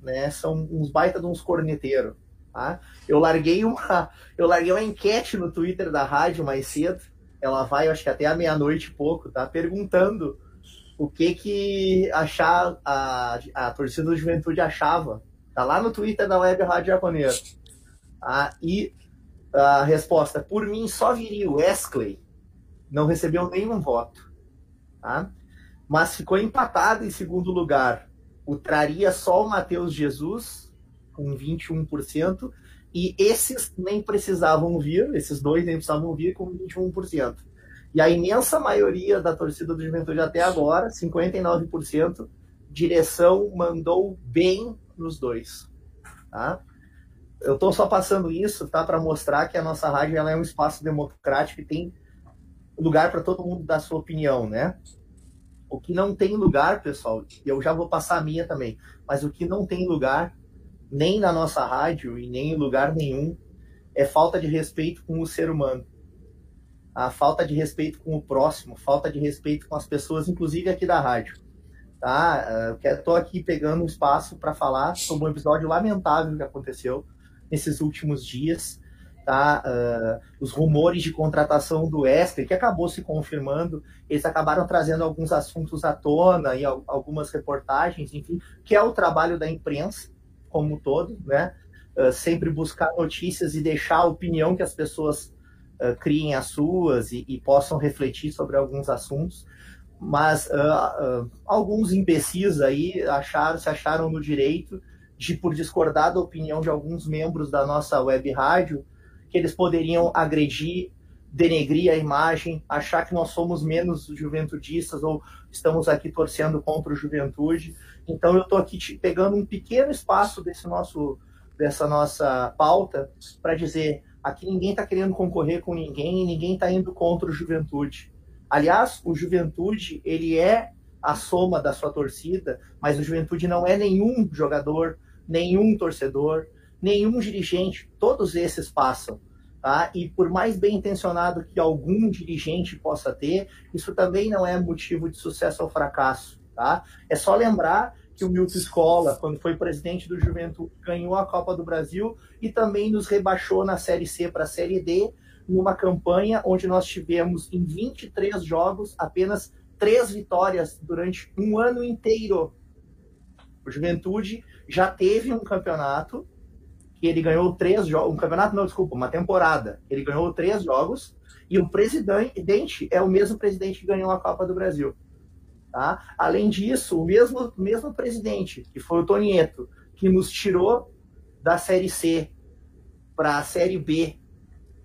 [SPEAKER 1] né, são uns baita de uns corneteiros. Tá? Eu larguei uma eu larguei uma enquete no Twitter da rádio mais cedo. Ela vai, acho que até a meia-noite e pouco, tá? Perguntando o que que achar a, a torcida do Juventude achava. Tá lá no Twitter da Web Rádio Japoneira. Tá? E a resposta, por mim só viria o Wesley. Não recebeu nenhum voto. Tá? mas ficou empatado em segundo lugar. O traria só o Matheus Jesus, com 21%, e esses nem precisavam vir, esses dois nem precisavam vir, com 21%. E a imensa maioria da torcida do Juventude até agora, 59%, direção mandou bem nos dois. Tá? Eu estou só passando isso tá, para mostrar que a nossa rádio ela é um espaço democrático e tem lugar para todo mundo dar sua opinião, né? O que não tem lugar, pessoal, e eu já vou passar a minha também, mas o que não tem lugar, nem na nossa rádio e nem em lugar nenhum, é falta de respeito com o ser humano. A falta de respeito com o próximo, falta de respeito com as pessoas, inclusive aqui da rádio. Tá? Estou aqui pegando um espaço para falar sobre um episódio lamentável que aconteceu nesses últimos dias tá? Uh, os rumores de contratação do Wesley, que acabou se confirmando, eles acabaram trazendo alguns assuntos à tona e algumas reportagens, enfim, que é o trabalho da imprensa como um todo, né? Uh, sempre buscar notícias e deixar a opinião que as pessoas uh, criem as suas e, e, possam refletir sobre alguns assuntos. Mas alguns imbecis aí acharam, se acharam no direito de, por discordar da opinião de alguns membros da nossa web rádio, que eles poderiam agredir, denegrir a imagem, achar que nós somos menos juventudistas ou estamos aqui torcendo contra o juventude. Então eu estou aqui pegando um pequeno espaço desse nosso, dessa nossa pauta para dizer aqui ninguém está querendo concorrer com ninguém e ninguém está indo contra o juventude. Aliás, o juventude ele é a soma da sua torcida, mas o juventude não é nenhum jogador, nenhum torcedor, nenhum dirigente, todos esses passam. Tá? E por mais bem intencionado que algum dirigente possa ter, isso também não é motivo de sucesso ou fracasso. Tá? É só lembrar que o Milton Escola, quando foi presidente do Juventude, ganhou a Copa do Brasil e também nos rebaixou na Série C para a Série D, numa campanha onde nós tivemos em 23 jogos apenas três vitórias durante um ano inteiro. O Juventude já teve um campeonato que ele ganhou três jogos, um campeonato não, desculpa, uma temporada. Ele ganhou três jogos e o presidente é o mesmo presidente que ganhou a Copa do Brasil. Tá? Além disso, o mesmo, mesmo presidente, que foi o Tonieto, que nos tirou da Série C para a Série B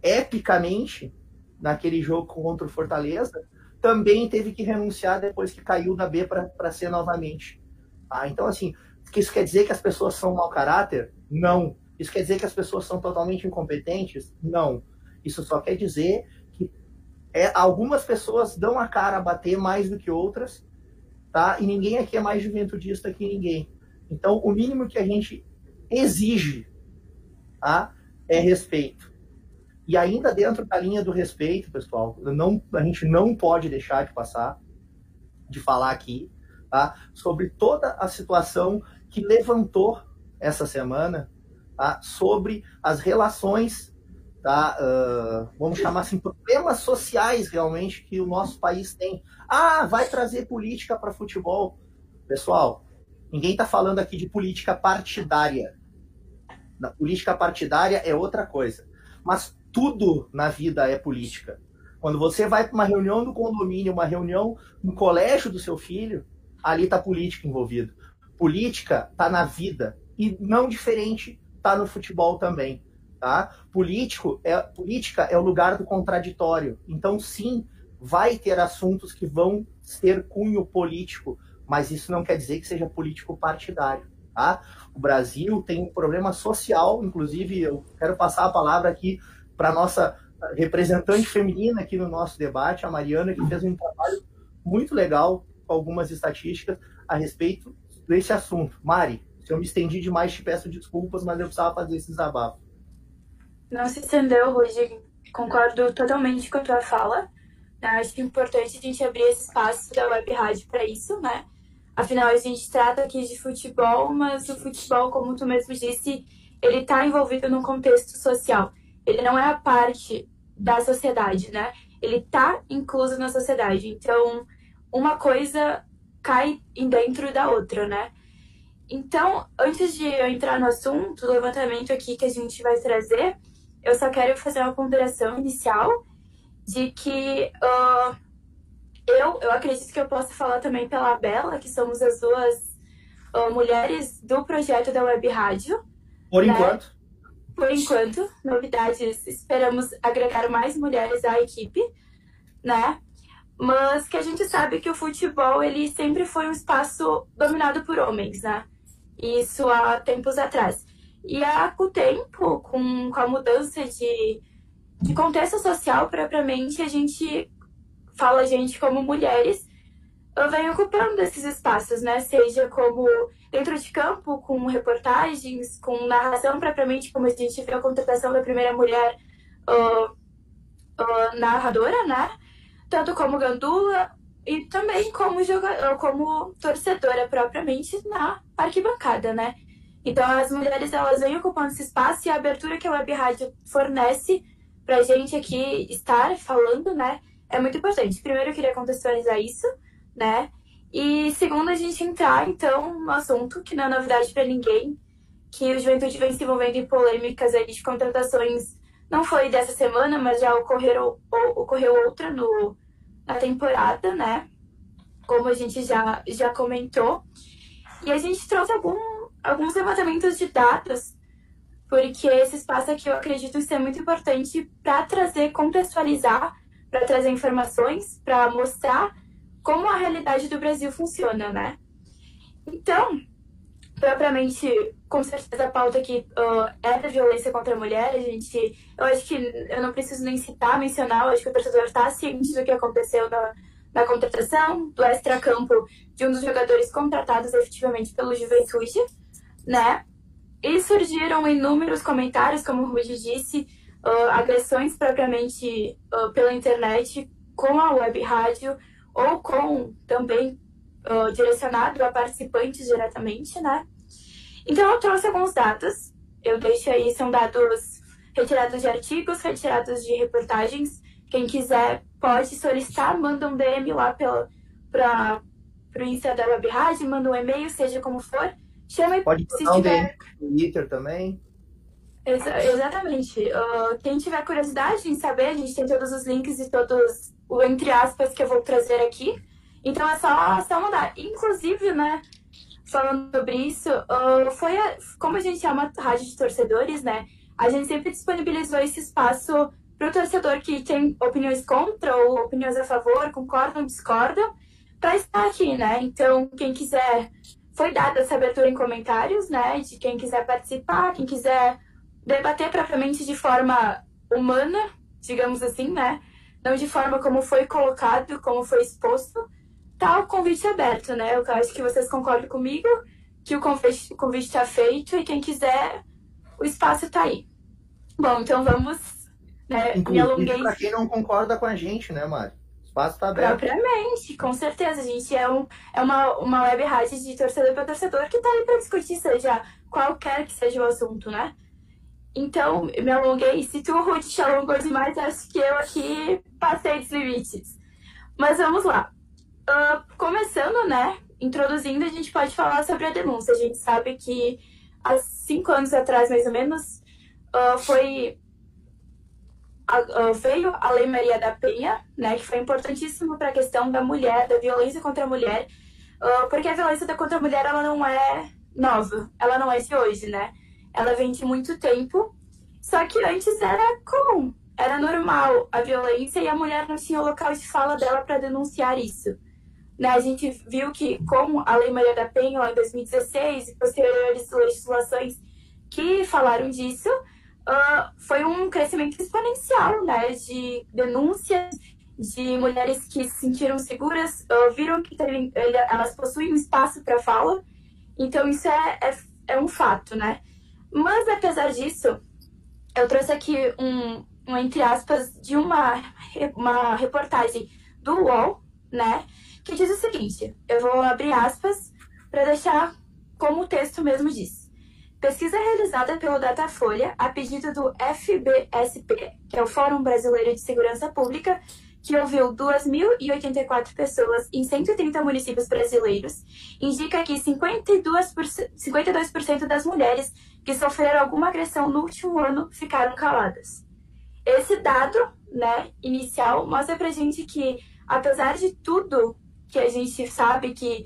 [SPEAKER 1] epicamente naquele jogo contra o Fortaleza, também teve que renunciar depois que caiu da B para C novamente. Tá? Então, assim, isso quer dizer que as pessoas são mau caráter? Não. Isso quer dizer que as pessoas são totalmente incompetentes? Não. Isso só quer dizer que é, algumas pessoas dão a cara a bater mais do que outras, tá? E ninguém aqui é mais juventudista que ninguém. Então, o mínimo que a gente exige tá? é respeito. E ainda dentro da linha do respeito, pessoal, não, a gente não pode deixar de passar, de falar aqui, tá? sobre toda a situação que levantou essa semana tá? sobre as relações, tá? Uh, vamos chamar assim, problemas sociais realmente que o nosso país tem. Ah, vai trazer política para futebol. Pessoal, ninguém está falando aqui de política partidária. Na política partidária é outra coisa. Mas tudo na vida é política. Quando você vai para uma reunião no condomínio, uma reunião no colégio do seu filho, ali está política envolvida. Política está na vida e não diferente está no futebol também, tá? Político é política é o lugar do contraditório. Então sim, vai ter assuntos que vão ter cunho político, mas isso não quer dizer que seja político partidário. Tá? O Brasil tem um problema social, inclusive eu quero passar a palavra aqui para nossa representante feminina aqui no nosso debate, a Mariana, que fez um trabalho muito legal com algumas estatísticas a respeito desse assunto. Mari, se eu me estendi demais, te peço desculpas, mas eu precisava fazer esse desabafo.
[SPEAKER 3] Não se estendeu, Rudi. Concordo totalmente com a tua fala. Acho importante a gente abrir esse espaço da web rádio para isso, né? Afinal, a gente trata aqui de futebol, mas o futebol, como tu mesmo disse, ele está envolvido num contexto social. Ele não é a parte da sociedade, né? Ele está incluso na sociedade. Então, uma coisa cai dentro da outra, né? Então, antes de eu entrar no assunto, do levantamento aqui que a gente vai trazer, eu só quero fazer uma ponderação inicial de que uh, eu, eu acredito que eu posso falar também pela Bela, que somos as duas uh, mulheres do projeto da Web Rádio.
[SPEAKER 1] Por né? enquanto.
[SPEAKER 3] Por enquanto, novidades, esperamos agregar mais mulheres à equipe, né? Mas que a gente sabe que o futebol, ele sempre foi um espaço dominado por homens, né? Isso há tempos atrás. E há com o tempo, com, com a mudança de, de contexto social propriamente, a gente fala a gente como mulheres, vem ocupando esses espaços, né? Seja como dentro de campo, com reportagens, com narração propriamente, como a gente viu a contratação da primeira mulher uh, uh, narradora, né? Tanto como gandula e também como, jogador, como torcedora propriamente na arquibancada, né? Então as mulheres elas vêm ocupando esse espaço e a abertura que a Web Rádio fornece pra gente aqui estar falando, né? é muito importante. Primeiro, eu queria contextualizar isso, né? E segundo, a gente entrar, então, no assunto, que não é novidade para ninguém, que o Juventude vem se envolvendo em polêmicas aí de contratações, não foi dessa semana, mas já ocorreram, ocorreu outra no, na temporada, né? Como a gente já, já comentou. E a gente trouxe algum, alguns levantamentos de dados, porque esse espaço aqui eu acredito ser muito importante para trazer, contextualizar para trazer informações, para mostrar como a realidade do Brasil funciona, né? Então, propriamente, com certeza a pauta aqui uh, é da violência contra a mulher. A gente, eu acho que eu não preciso nem citar, mencionar, eu acho que o torcedor está ciente do que aconteceu na, na contratação do extracampo de um dos jogadores contratados efetivamente pelo Juventude, né? E surgiram inúmeros comentários, como o Rui disse, uh, agressões propriamente uh, pela internet com a web rádio ou com também uh, direcionado a participantes diretamente, né? Então eu trouxe alguns dados. Eu deixo aí, são dados retirados de artigos, retirados de reportagens. Quem quiser pode solicitar, manda um DM lá para o Insta da Web Rádio, manda um e-mail, seja como for. Chama
[SPEAKER 1] Pode se um tiver... No Twitter também.
[SPEAKER 3] Exa exatamente. Uh, quem tiver curiosidade em saber, a gente tem todos os links e todos, o entre aspas, que eu vou trazer aqui. Então é só, só mandar. Inclusive, né, falando sobre isso, uh, foi a, como a gente é uma rádio de torcedores, né, a gente sempre disponibilizou esse espaço para o torcedor que tem opiniões contra ou opiniões a favor, concordam, discordam, para estar aqui, né? Então, quem quiser, foi dada essa abertura em comentários, né? De quem quiser participar, quem quiser debater propriamente de forma humana, digamos assim, né? De forma como foi colocado, como foi exposto, tá o convite aberto, né? Eu acho que vocês concordam comigo que o convite o convite está feito e quem quiser, o espaço está aí. Bom, então vamos. Né,
[SPEAKER 1] Inclusive, para quem não concorda com a gente, né, Mari? O espaço está aberto.
[SPEAKER 3] Propriamente, com certeza. A gente é, um, é uma, uma web rádio de torcedor para torcedor que está aí para discutir, seja qualquer que seja o assunto, né? Então, me alonguei. Se tu, Ruth, te alongou demais, acho que eu aqui passei dos limites. Mas vamos lá. Uh, começando, né? Introduzindo, a gente pode falar sobre a denúncia. A gente sabe que há cinco anos atrás, mais ou menos, uh, foi uh, veio a Lei Maria da Penha, né, que foi importantíssimo para a questão da mulher, da violência contra a mulher, porque a violência contra a mulher ela não é nova, ela não é de hoje, né? Ela vem de muito tempo, só que antes era comum, era normal a violência e a mulher não tinha o local de fala dela para denunciar isso. Né, a gente viu que, como a Lei Maria da Penha, em 2016, e posteriores legislações que falaram disso, uh, foi um crescimento exponencial né, de denúncias de mulheres que se sentiram seguras, uh, viram que teve, elas possuem um espaço para fala, então isso é, é, é um fato, né? Mas, apesar disso, eu trouxe aqui um, um entre aspas, de uma, uma reportagem do UOL, né? Que diz o seguinte: eu vou abrir aspas para deixar como o texto mesmo diz. Pesquisa realizada pelo Datafolha a pedido do FBSP, que é o Fórum Brasileiro de Segurança Pública, que ouviu 2.084 pessoas em 130 municípios brasileiros, indica que 52%, 52 das mulheres que sofreram alguma agressão no último ano ficaram caladas. Esse dado né, inicial mostra pra gente que, apesar de tudo que a gente sabe que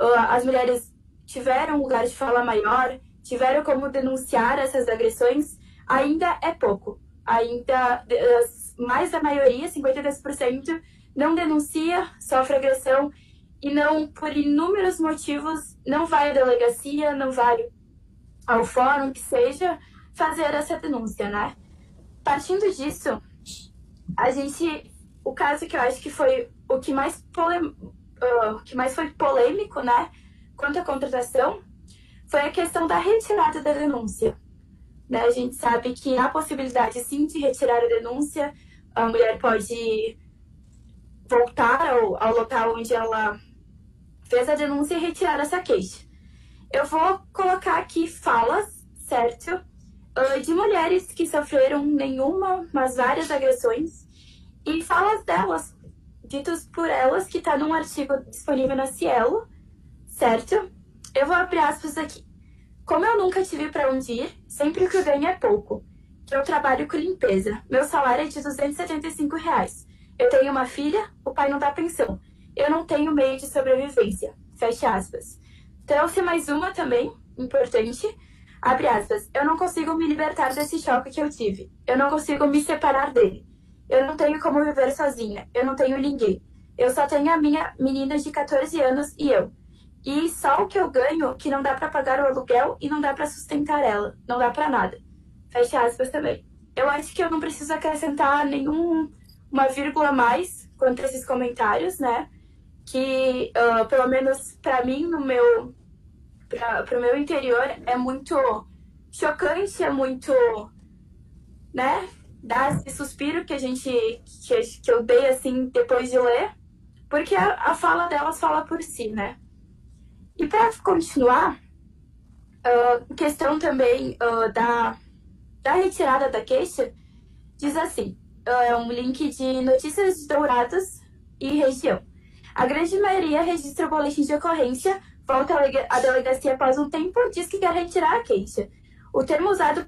[SPEAKER 3] uh, as mulheres tiveram um lugar de fala maior, tiveram como denunciar essas agressões, ainda é pouco. Ainda uh, mais da maioria, 52%, não denuncia, sofre agressão e não, por inúmeros motivos, não vai à delegacia, não vai ao fórum, que seja, fazer essa denúncia, né? Partindo disso, a gente, o caso que eu acho que foi o que mais, pole, uh, que mais foi polêmico, né, quanto à contratação, foi a questão da retirada da denúncia. Né? A gente sabe que há possibilidade, sim, de retirar a denúncia, a mulher pode voltar ao, ao local onde ela fez a denúncia e retirar essa queixa. Eu vou colocar aqui falas, certo? Ah, de mulheres que sofreram nenhuma, mas várias agressões e falas delas, ditas por elas, que está num artigo disponível na Cielo, certo? Eu vou abrir aspas aqui. Como eu nunca tive para onde ir, sempre que eu ganho é pouco. Eu trabalho com limpeza. Meu salário é de 275 reais. Eu tenho uma filha, o pai não dá pensão. Eu não tenho meio de sobrevivência. Fecha aspas. Trouxe mais uma também, importante. Abre aspas. Eu não consigo me libertar desse choque que eu tive. Eu não consigo me separar dele. Eu não tenho como viver sozinha. Eu não tenho ninguém. Eu só tenho a minha menina de 14 anos e eu. E só o que eu ganho que não dá para pagar o aluguel e não dá para sustentar ela. Não dá para nada. Fecha aspas também. Eu acho que eu não preciso acrescentar nenhum uma vírgula a mais quanto a esses comentários, né? Que, uh, pelo menos para mim, no meu, para o meu interior, é muito chocante, é muito, né? Dá esse suspiro que a gente, que, que eu dei, assim, depois de ler, porque a, a fala delas fala por si, né? E para continuar, uh, questão também uh, da da retirada da queixa, diz assim: é um link de notícias de Dourados e região. A grande maioria registra o boletim de ocorrência, volta à delegacia após um tempo diz que quer retirar a queixa. O termo usado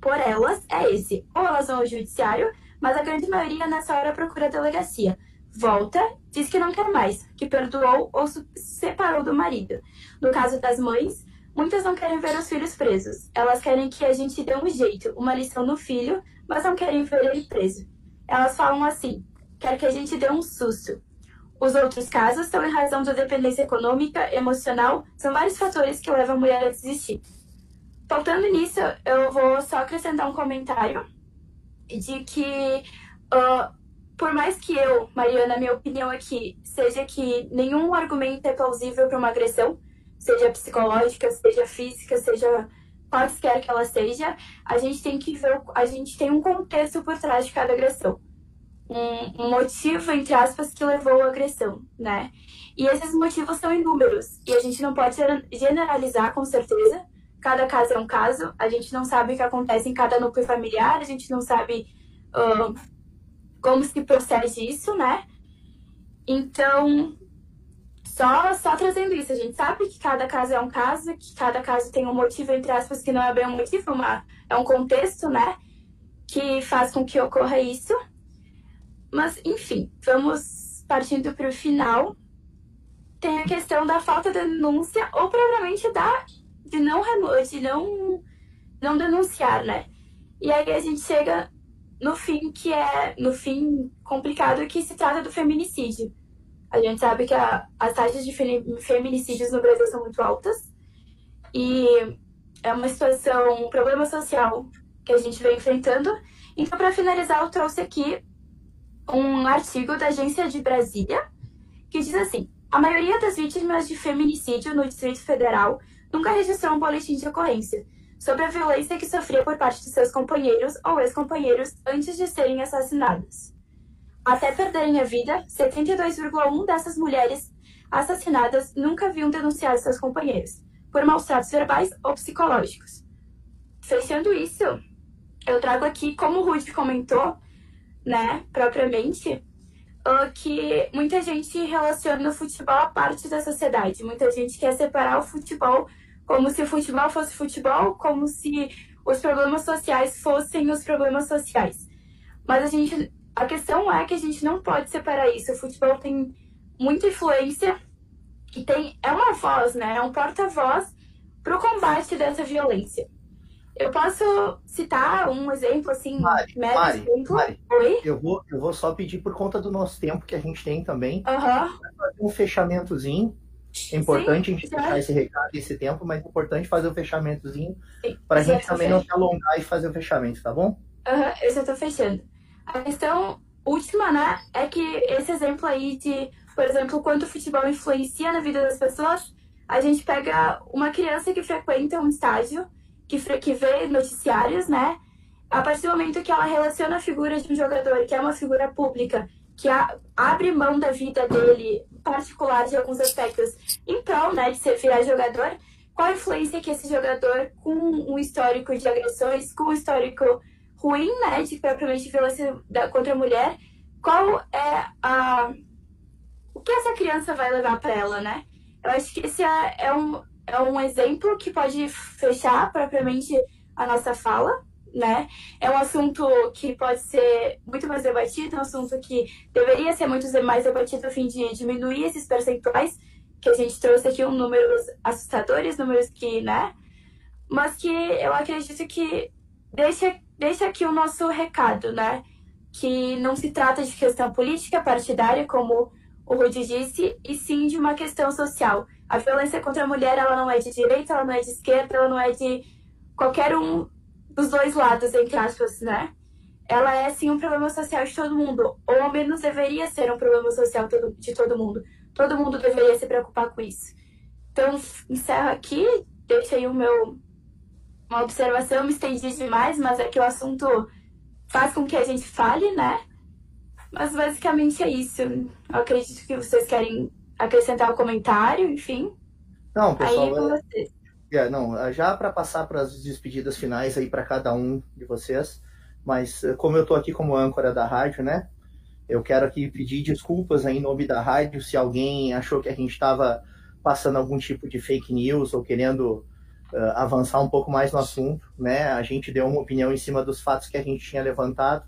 [SPEAKER 3] por elas é esse. Ou elas vão ao judiciário, mas a grande maioria nessa hora procura a delegacia. Volta, diz que não quer mais, que perdoou ou se separou do marido. No caso das mães, muitas não querem ver os filhos presos. Elas querem que a gente dê um jeito, uma lição no filho, mas não querem ver ele preso. Elas falam assim: quer que a gente dê um susto. Os outros casos são em razão da dependência econômica, emocional, são vários fatores que levam a mulher a desistir. Faltando nisso, eu vou só acrescentar um comentário de que, uh, por mais que eu, Mariana, minha opinião aqui, seja que nenhum argumento é plausível para uma agressão, seja psicológica, seja física, seja quaisquer que ela seja, a gente tem que ver, a gente tem um contexto por trás de cada agressão. Um, motivo, entre aspas, que levou à agressão, né? E esses motivos são inúmeros. E a gente não pode generalizar com certeza, cada caso é um caso, a gente não sabe o que acontece em cada núcleo familiar, a gente não sabe uh, como se procede isso, né? Então, só, só trazendo isso, a gente sabe que cada caso é um caso, que cada caso tem um motivo, entre aspas, que não é bem um motivo, uma, é um contexto, né? Que faz com que ocorra isso. Mas, enfim, vamos partindo para o final. Tem a questão da falta de denúncia ou provavelmente da de não, de não, não denunciar, né? E aí a gente chega no fim que é no fim complicado que se trata do feminicídio. A gente sabe que a, as taxas de feminicídios no Brasil são muito altas e é uma situação, um problema social que a gente vem enfrentando. Então, para finalizar, eu trouxe aqui um artigo da Agência de Brasília que diz assim: a maioria das vítimas de feminicídio no Distrito Federal nunca registrou um boletim de ocorrência sobre a violência que sofria por parte de seus companheiros ou ex-companheiros antes de serem assassinadas. Até perderem a vida, 72,1% dessas mulheres assassinadas nunca haviam denunciado seus companheiros, por maus tratos verbais ou psicológicos. Fechando isso, eu trago aqui, como o Ruth comentou, né, propriamente, que muita gente relaciona o futebol à parte da sociedade. Muita gente quer separar o futebol como se o futebol fosse futebol, como se os problemas sociais fossem os problemas sociais. Mas a gente, a questão é que a gente não pode separar isso. O futebol tem muita influência e tem é uma voz, né? É um porta-voz para o combate dessa violência. Eu posso citar um exemplo, assim,
[SPEAKER 1] Mari,
[SPEAKER 3] mero
[SPEAKER 1] Mari,
[SPEAKER 3] exemplo?
[SPEAKER 1] Mari,
[SPEAKER 3] Oi?
[SPEAKER 1] Eu vou, eu vou só pedir por conta do nosso tempo que a gente tem também, fazer um fechamentozinho. É importante a gente deixar esse recado esse tempo, mas é importante fazer o fechamentozinho
[SPEAKER 3] sim.
[SPEAKER 1] para a gente também não
[SPEAKER 3] fech-
[SPEAKER 1] se alongar e fazer o fechamento, tá bom?
[SPEAKER 3] Aham, eu já tô fechando. A questão última, né, é que esse exemplo aí de, por exemplo, quanto o futebol influencia na vida das pessoas, a gente pega uma criança que frequenta um estádio, que, que vê noticiários, né, a partir do momento que ela relaciona a figura de um jogador, que é uma figura pública, que a- abre mão da vida dele particular de alguns aspectos em prol, né, de ser virar jogador, qual a influência que esse jogador com um histórico de agressões, com um histórico ruim, né, de propriamente violência da- contra a mulher, qual é a o que essa criança vai levar para ela, né? Eu acho que esse é, é um, é um exemplo que pode fechar propriamente a nossa fala, né? É um assunto que pode ser muito mais debatido, é um assunto que deveria ser muito mais debatido a fim de diminuir esses percentuais, que a gente trouxe aqui um números assustadores, números que, né? Mas que eu acredito que deixa, deixa aqui o nosso recado, né? Que não se trata de questão política, partidária, como o Rudy disse, e sim de uma questão social. A violência contra a mulher, ela não é de direita, ela não é de esquerda, ela não é de qualquer um dos dois lados, entre aspas, né? Ela é, sim, um problema social de todo mundo, ou ao menos deveria ser um problema social de todo mundo. Todo mundo deveria se preocupar com isso. Então, encerro aqui, deixo aí o meu uma observação, me estendi demais, mas é que o assunto faz com que a gente fale, né? Mas basicamente é isso. Eu acredito que vocês querem acrescentar o comentário, enfim.
[SPEAKER 1] Não,
[SPEAKER 3] Aí
[SPEAKER 1] pessoal,
[SPEAKER 3] é com vocês.
[SPEAKER 1] É, não, já para passar para as despedidas finais aí para cada um de vocês, mas eh, como eu estou aqui como âncora da rádio, né? Eu quero aqui pedir desculpas aí em nome da rádio se alguém achou que a gente estava passando algum tipo de fake news ou querendo uh, avançar um pouco mais no assunto, né? A gente deu uma opinião em cima dos fatos que a gente tinha levantado,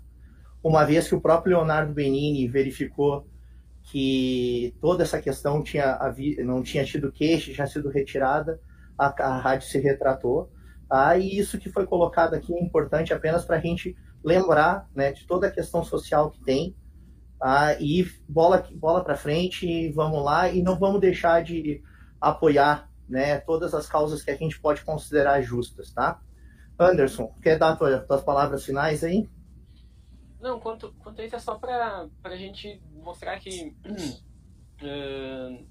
[SPEAKER 1] uma vez que o próprio Leonardo Benini verificou que toda essa questão tinha não tinha tido queixa, tinha sido retirada, a, a rádio se retratou. Ah, e isso que foi colocado aqui é importante apenas para a gente lembrar né, de toda a questão social que tem. Ah, e bola, bola para frente, vamos lá, e não vamos deixar de apoiar né, todas as causas que a gente pode considerar justas, tá? Anderson, quer dar tuas, tuas palavras finais aí?
[SPEAKER 2] Não, quanto, quanto a isso é só para a gente mostrar que uh,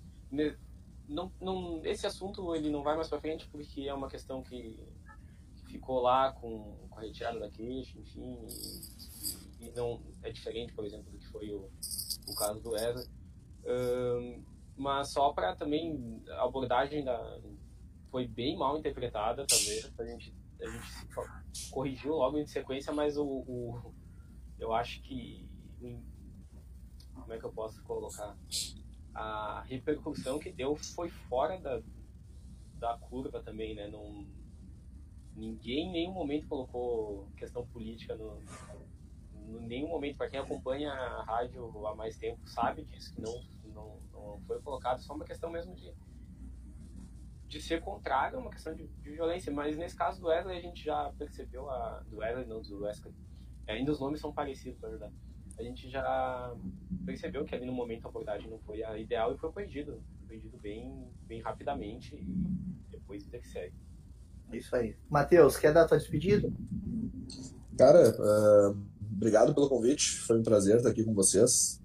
[SPEAKER 2] não, não, esse assunto ele não vai mais para frente porque é uma questão que, que, ficou lá com, com a retirada da queixa, enfim, e, e, não é diferente, por exemplo, do que foi o, o caso do Ezra. Uh, mas só para também a abordagem da foi bem mal interpretada talvez a gente a gente corrigiu logo em sequência mas o, o eu acho que como é que eu posso colocar? A repercussão que deu foi fora da, da curva também né? Não ninguém em nenhum momento colocou questão política no, em nenhum momento. Para quem acompanha a rádio há mais tempo sabe disso que não não, não foi colocado, só uma questão mesmo de, de ser contrário, uma questão de, de, violência. Mas nesse caso do Wesley, a gente já percebeu, a, do Wesley, não, do Wesley, ainda os nomes são parecidos, na verdade. A gente já percebeu que ali no momento a abordagem não foi a ideal e foi corrigido. Foi corrigido bem, bem rapidamente e depois vida que segue.
[SPEAKER 1] Isso aí. Matheus, quer dar a tua despedida?
[SPEAKER 4] Cara, uh, obrigado pelo convite. Foi um prazer estar aqui com vocês.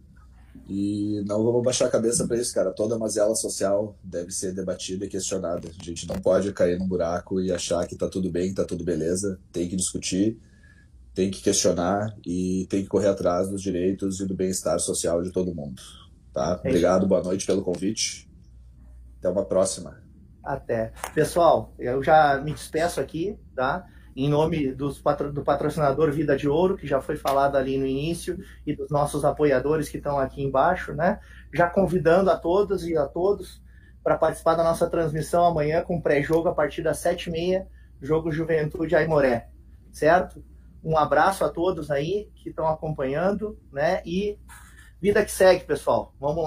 [SPEAKER 4] E não vamos baixar a cabeça para isso, cara. Toda mazela social deve ser debatida e questionada. A gente não pode cair num buraco e achar que tá tudo bem, que tá tudo beleza. Tem que discutir, tem que questionar e tem que correr atrás dos direitos e do bem-estar social de todo mundo. Tá? É Obrigado, boa noite pelo convite. Até uma próxima.
[SPEAKER 1] Até. Pessoal, eu já me despeço aqui, tá? em nome dos, do patrocinador Vida de Ouro, que já foi falado ali no início, e dos nossos apoiadores que estão aqui embaixo, né? Já convidando a todas e a todos para participar da nossa transmissão amanhã com pré-jogo a partir das 7h30, jogo Juventude Aimoré, certo? Um abraço a todos aí que estão acompanhando, né? E vida que segue, pessoal. Vamos lá.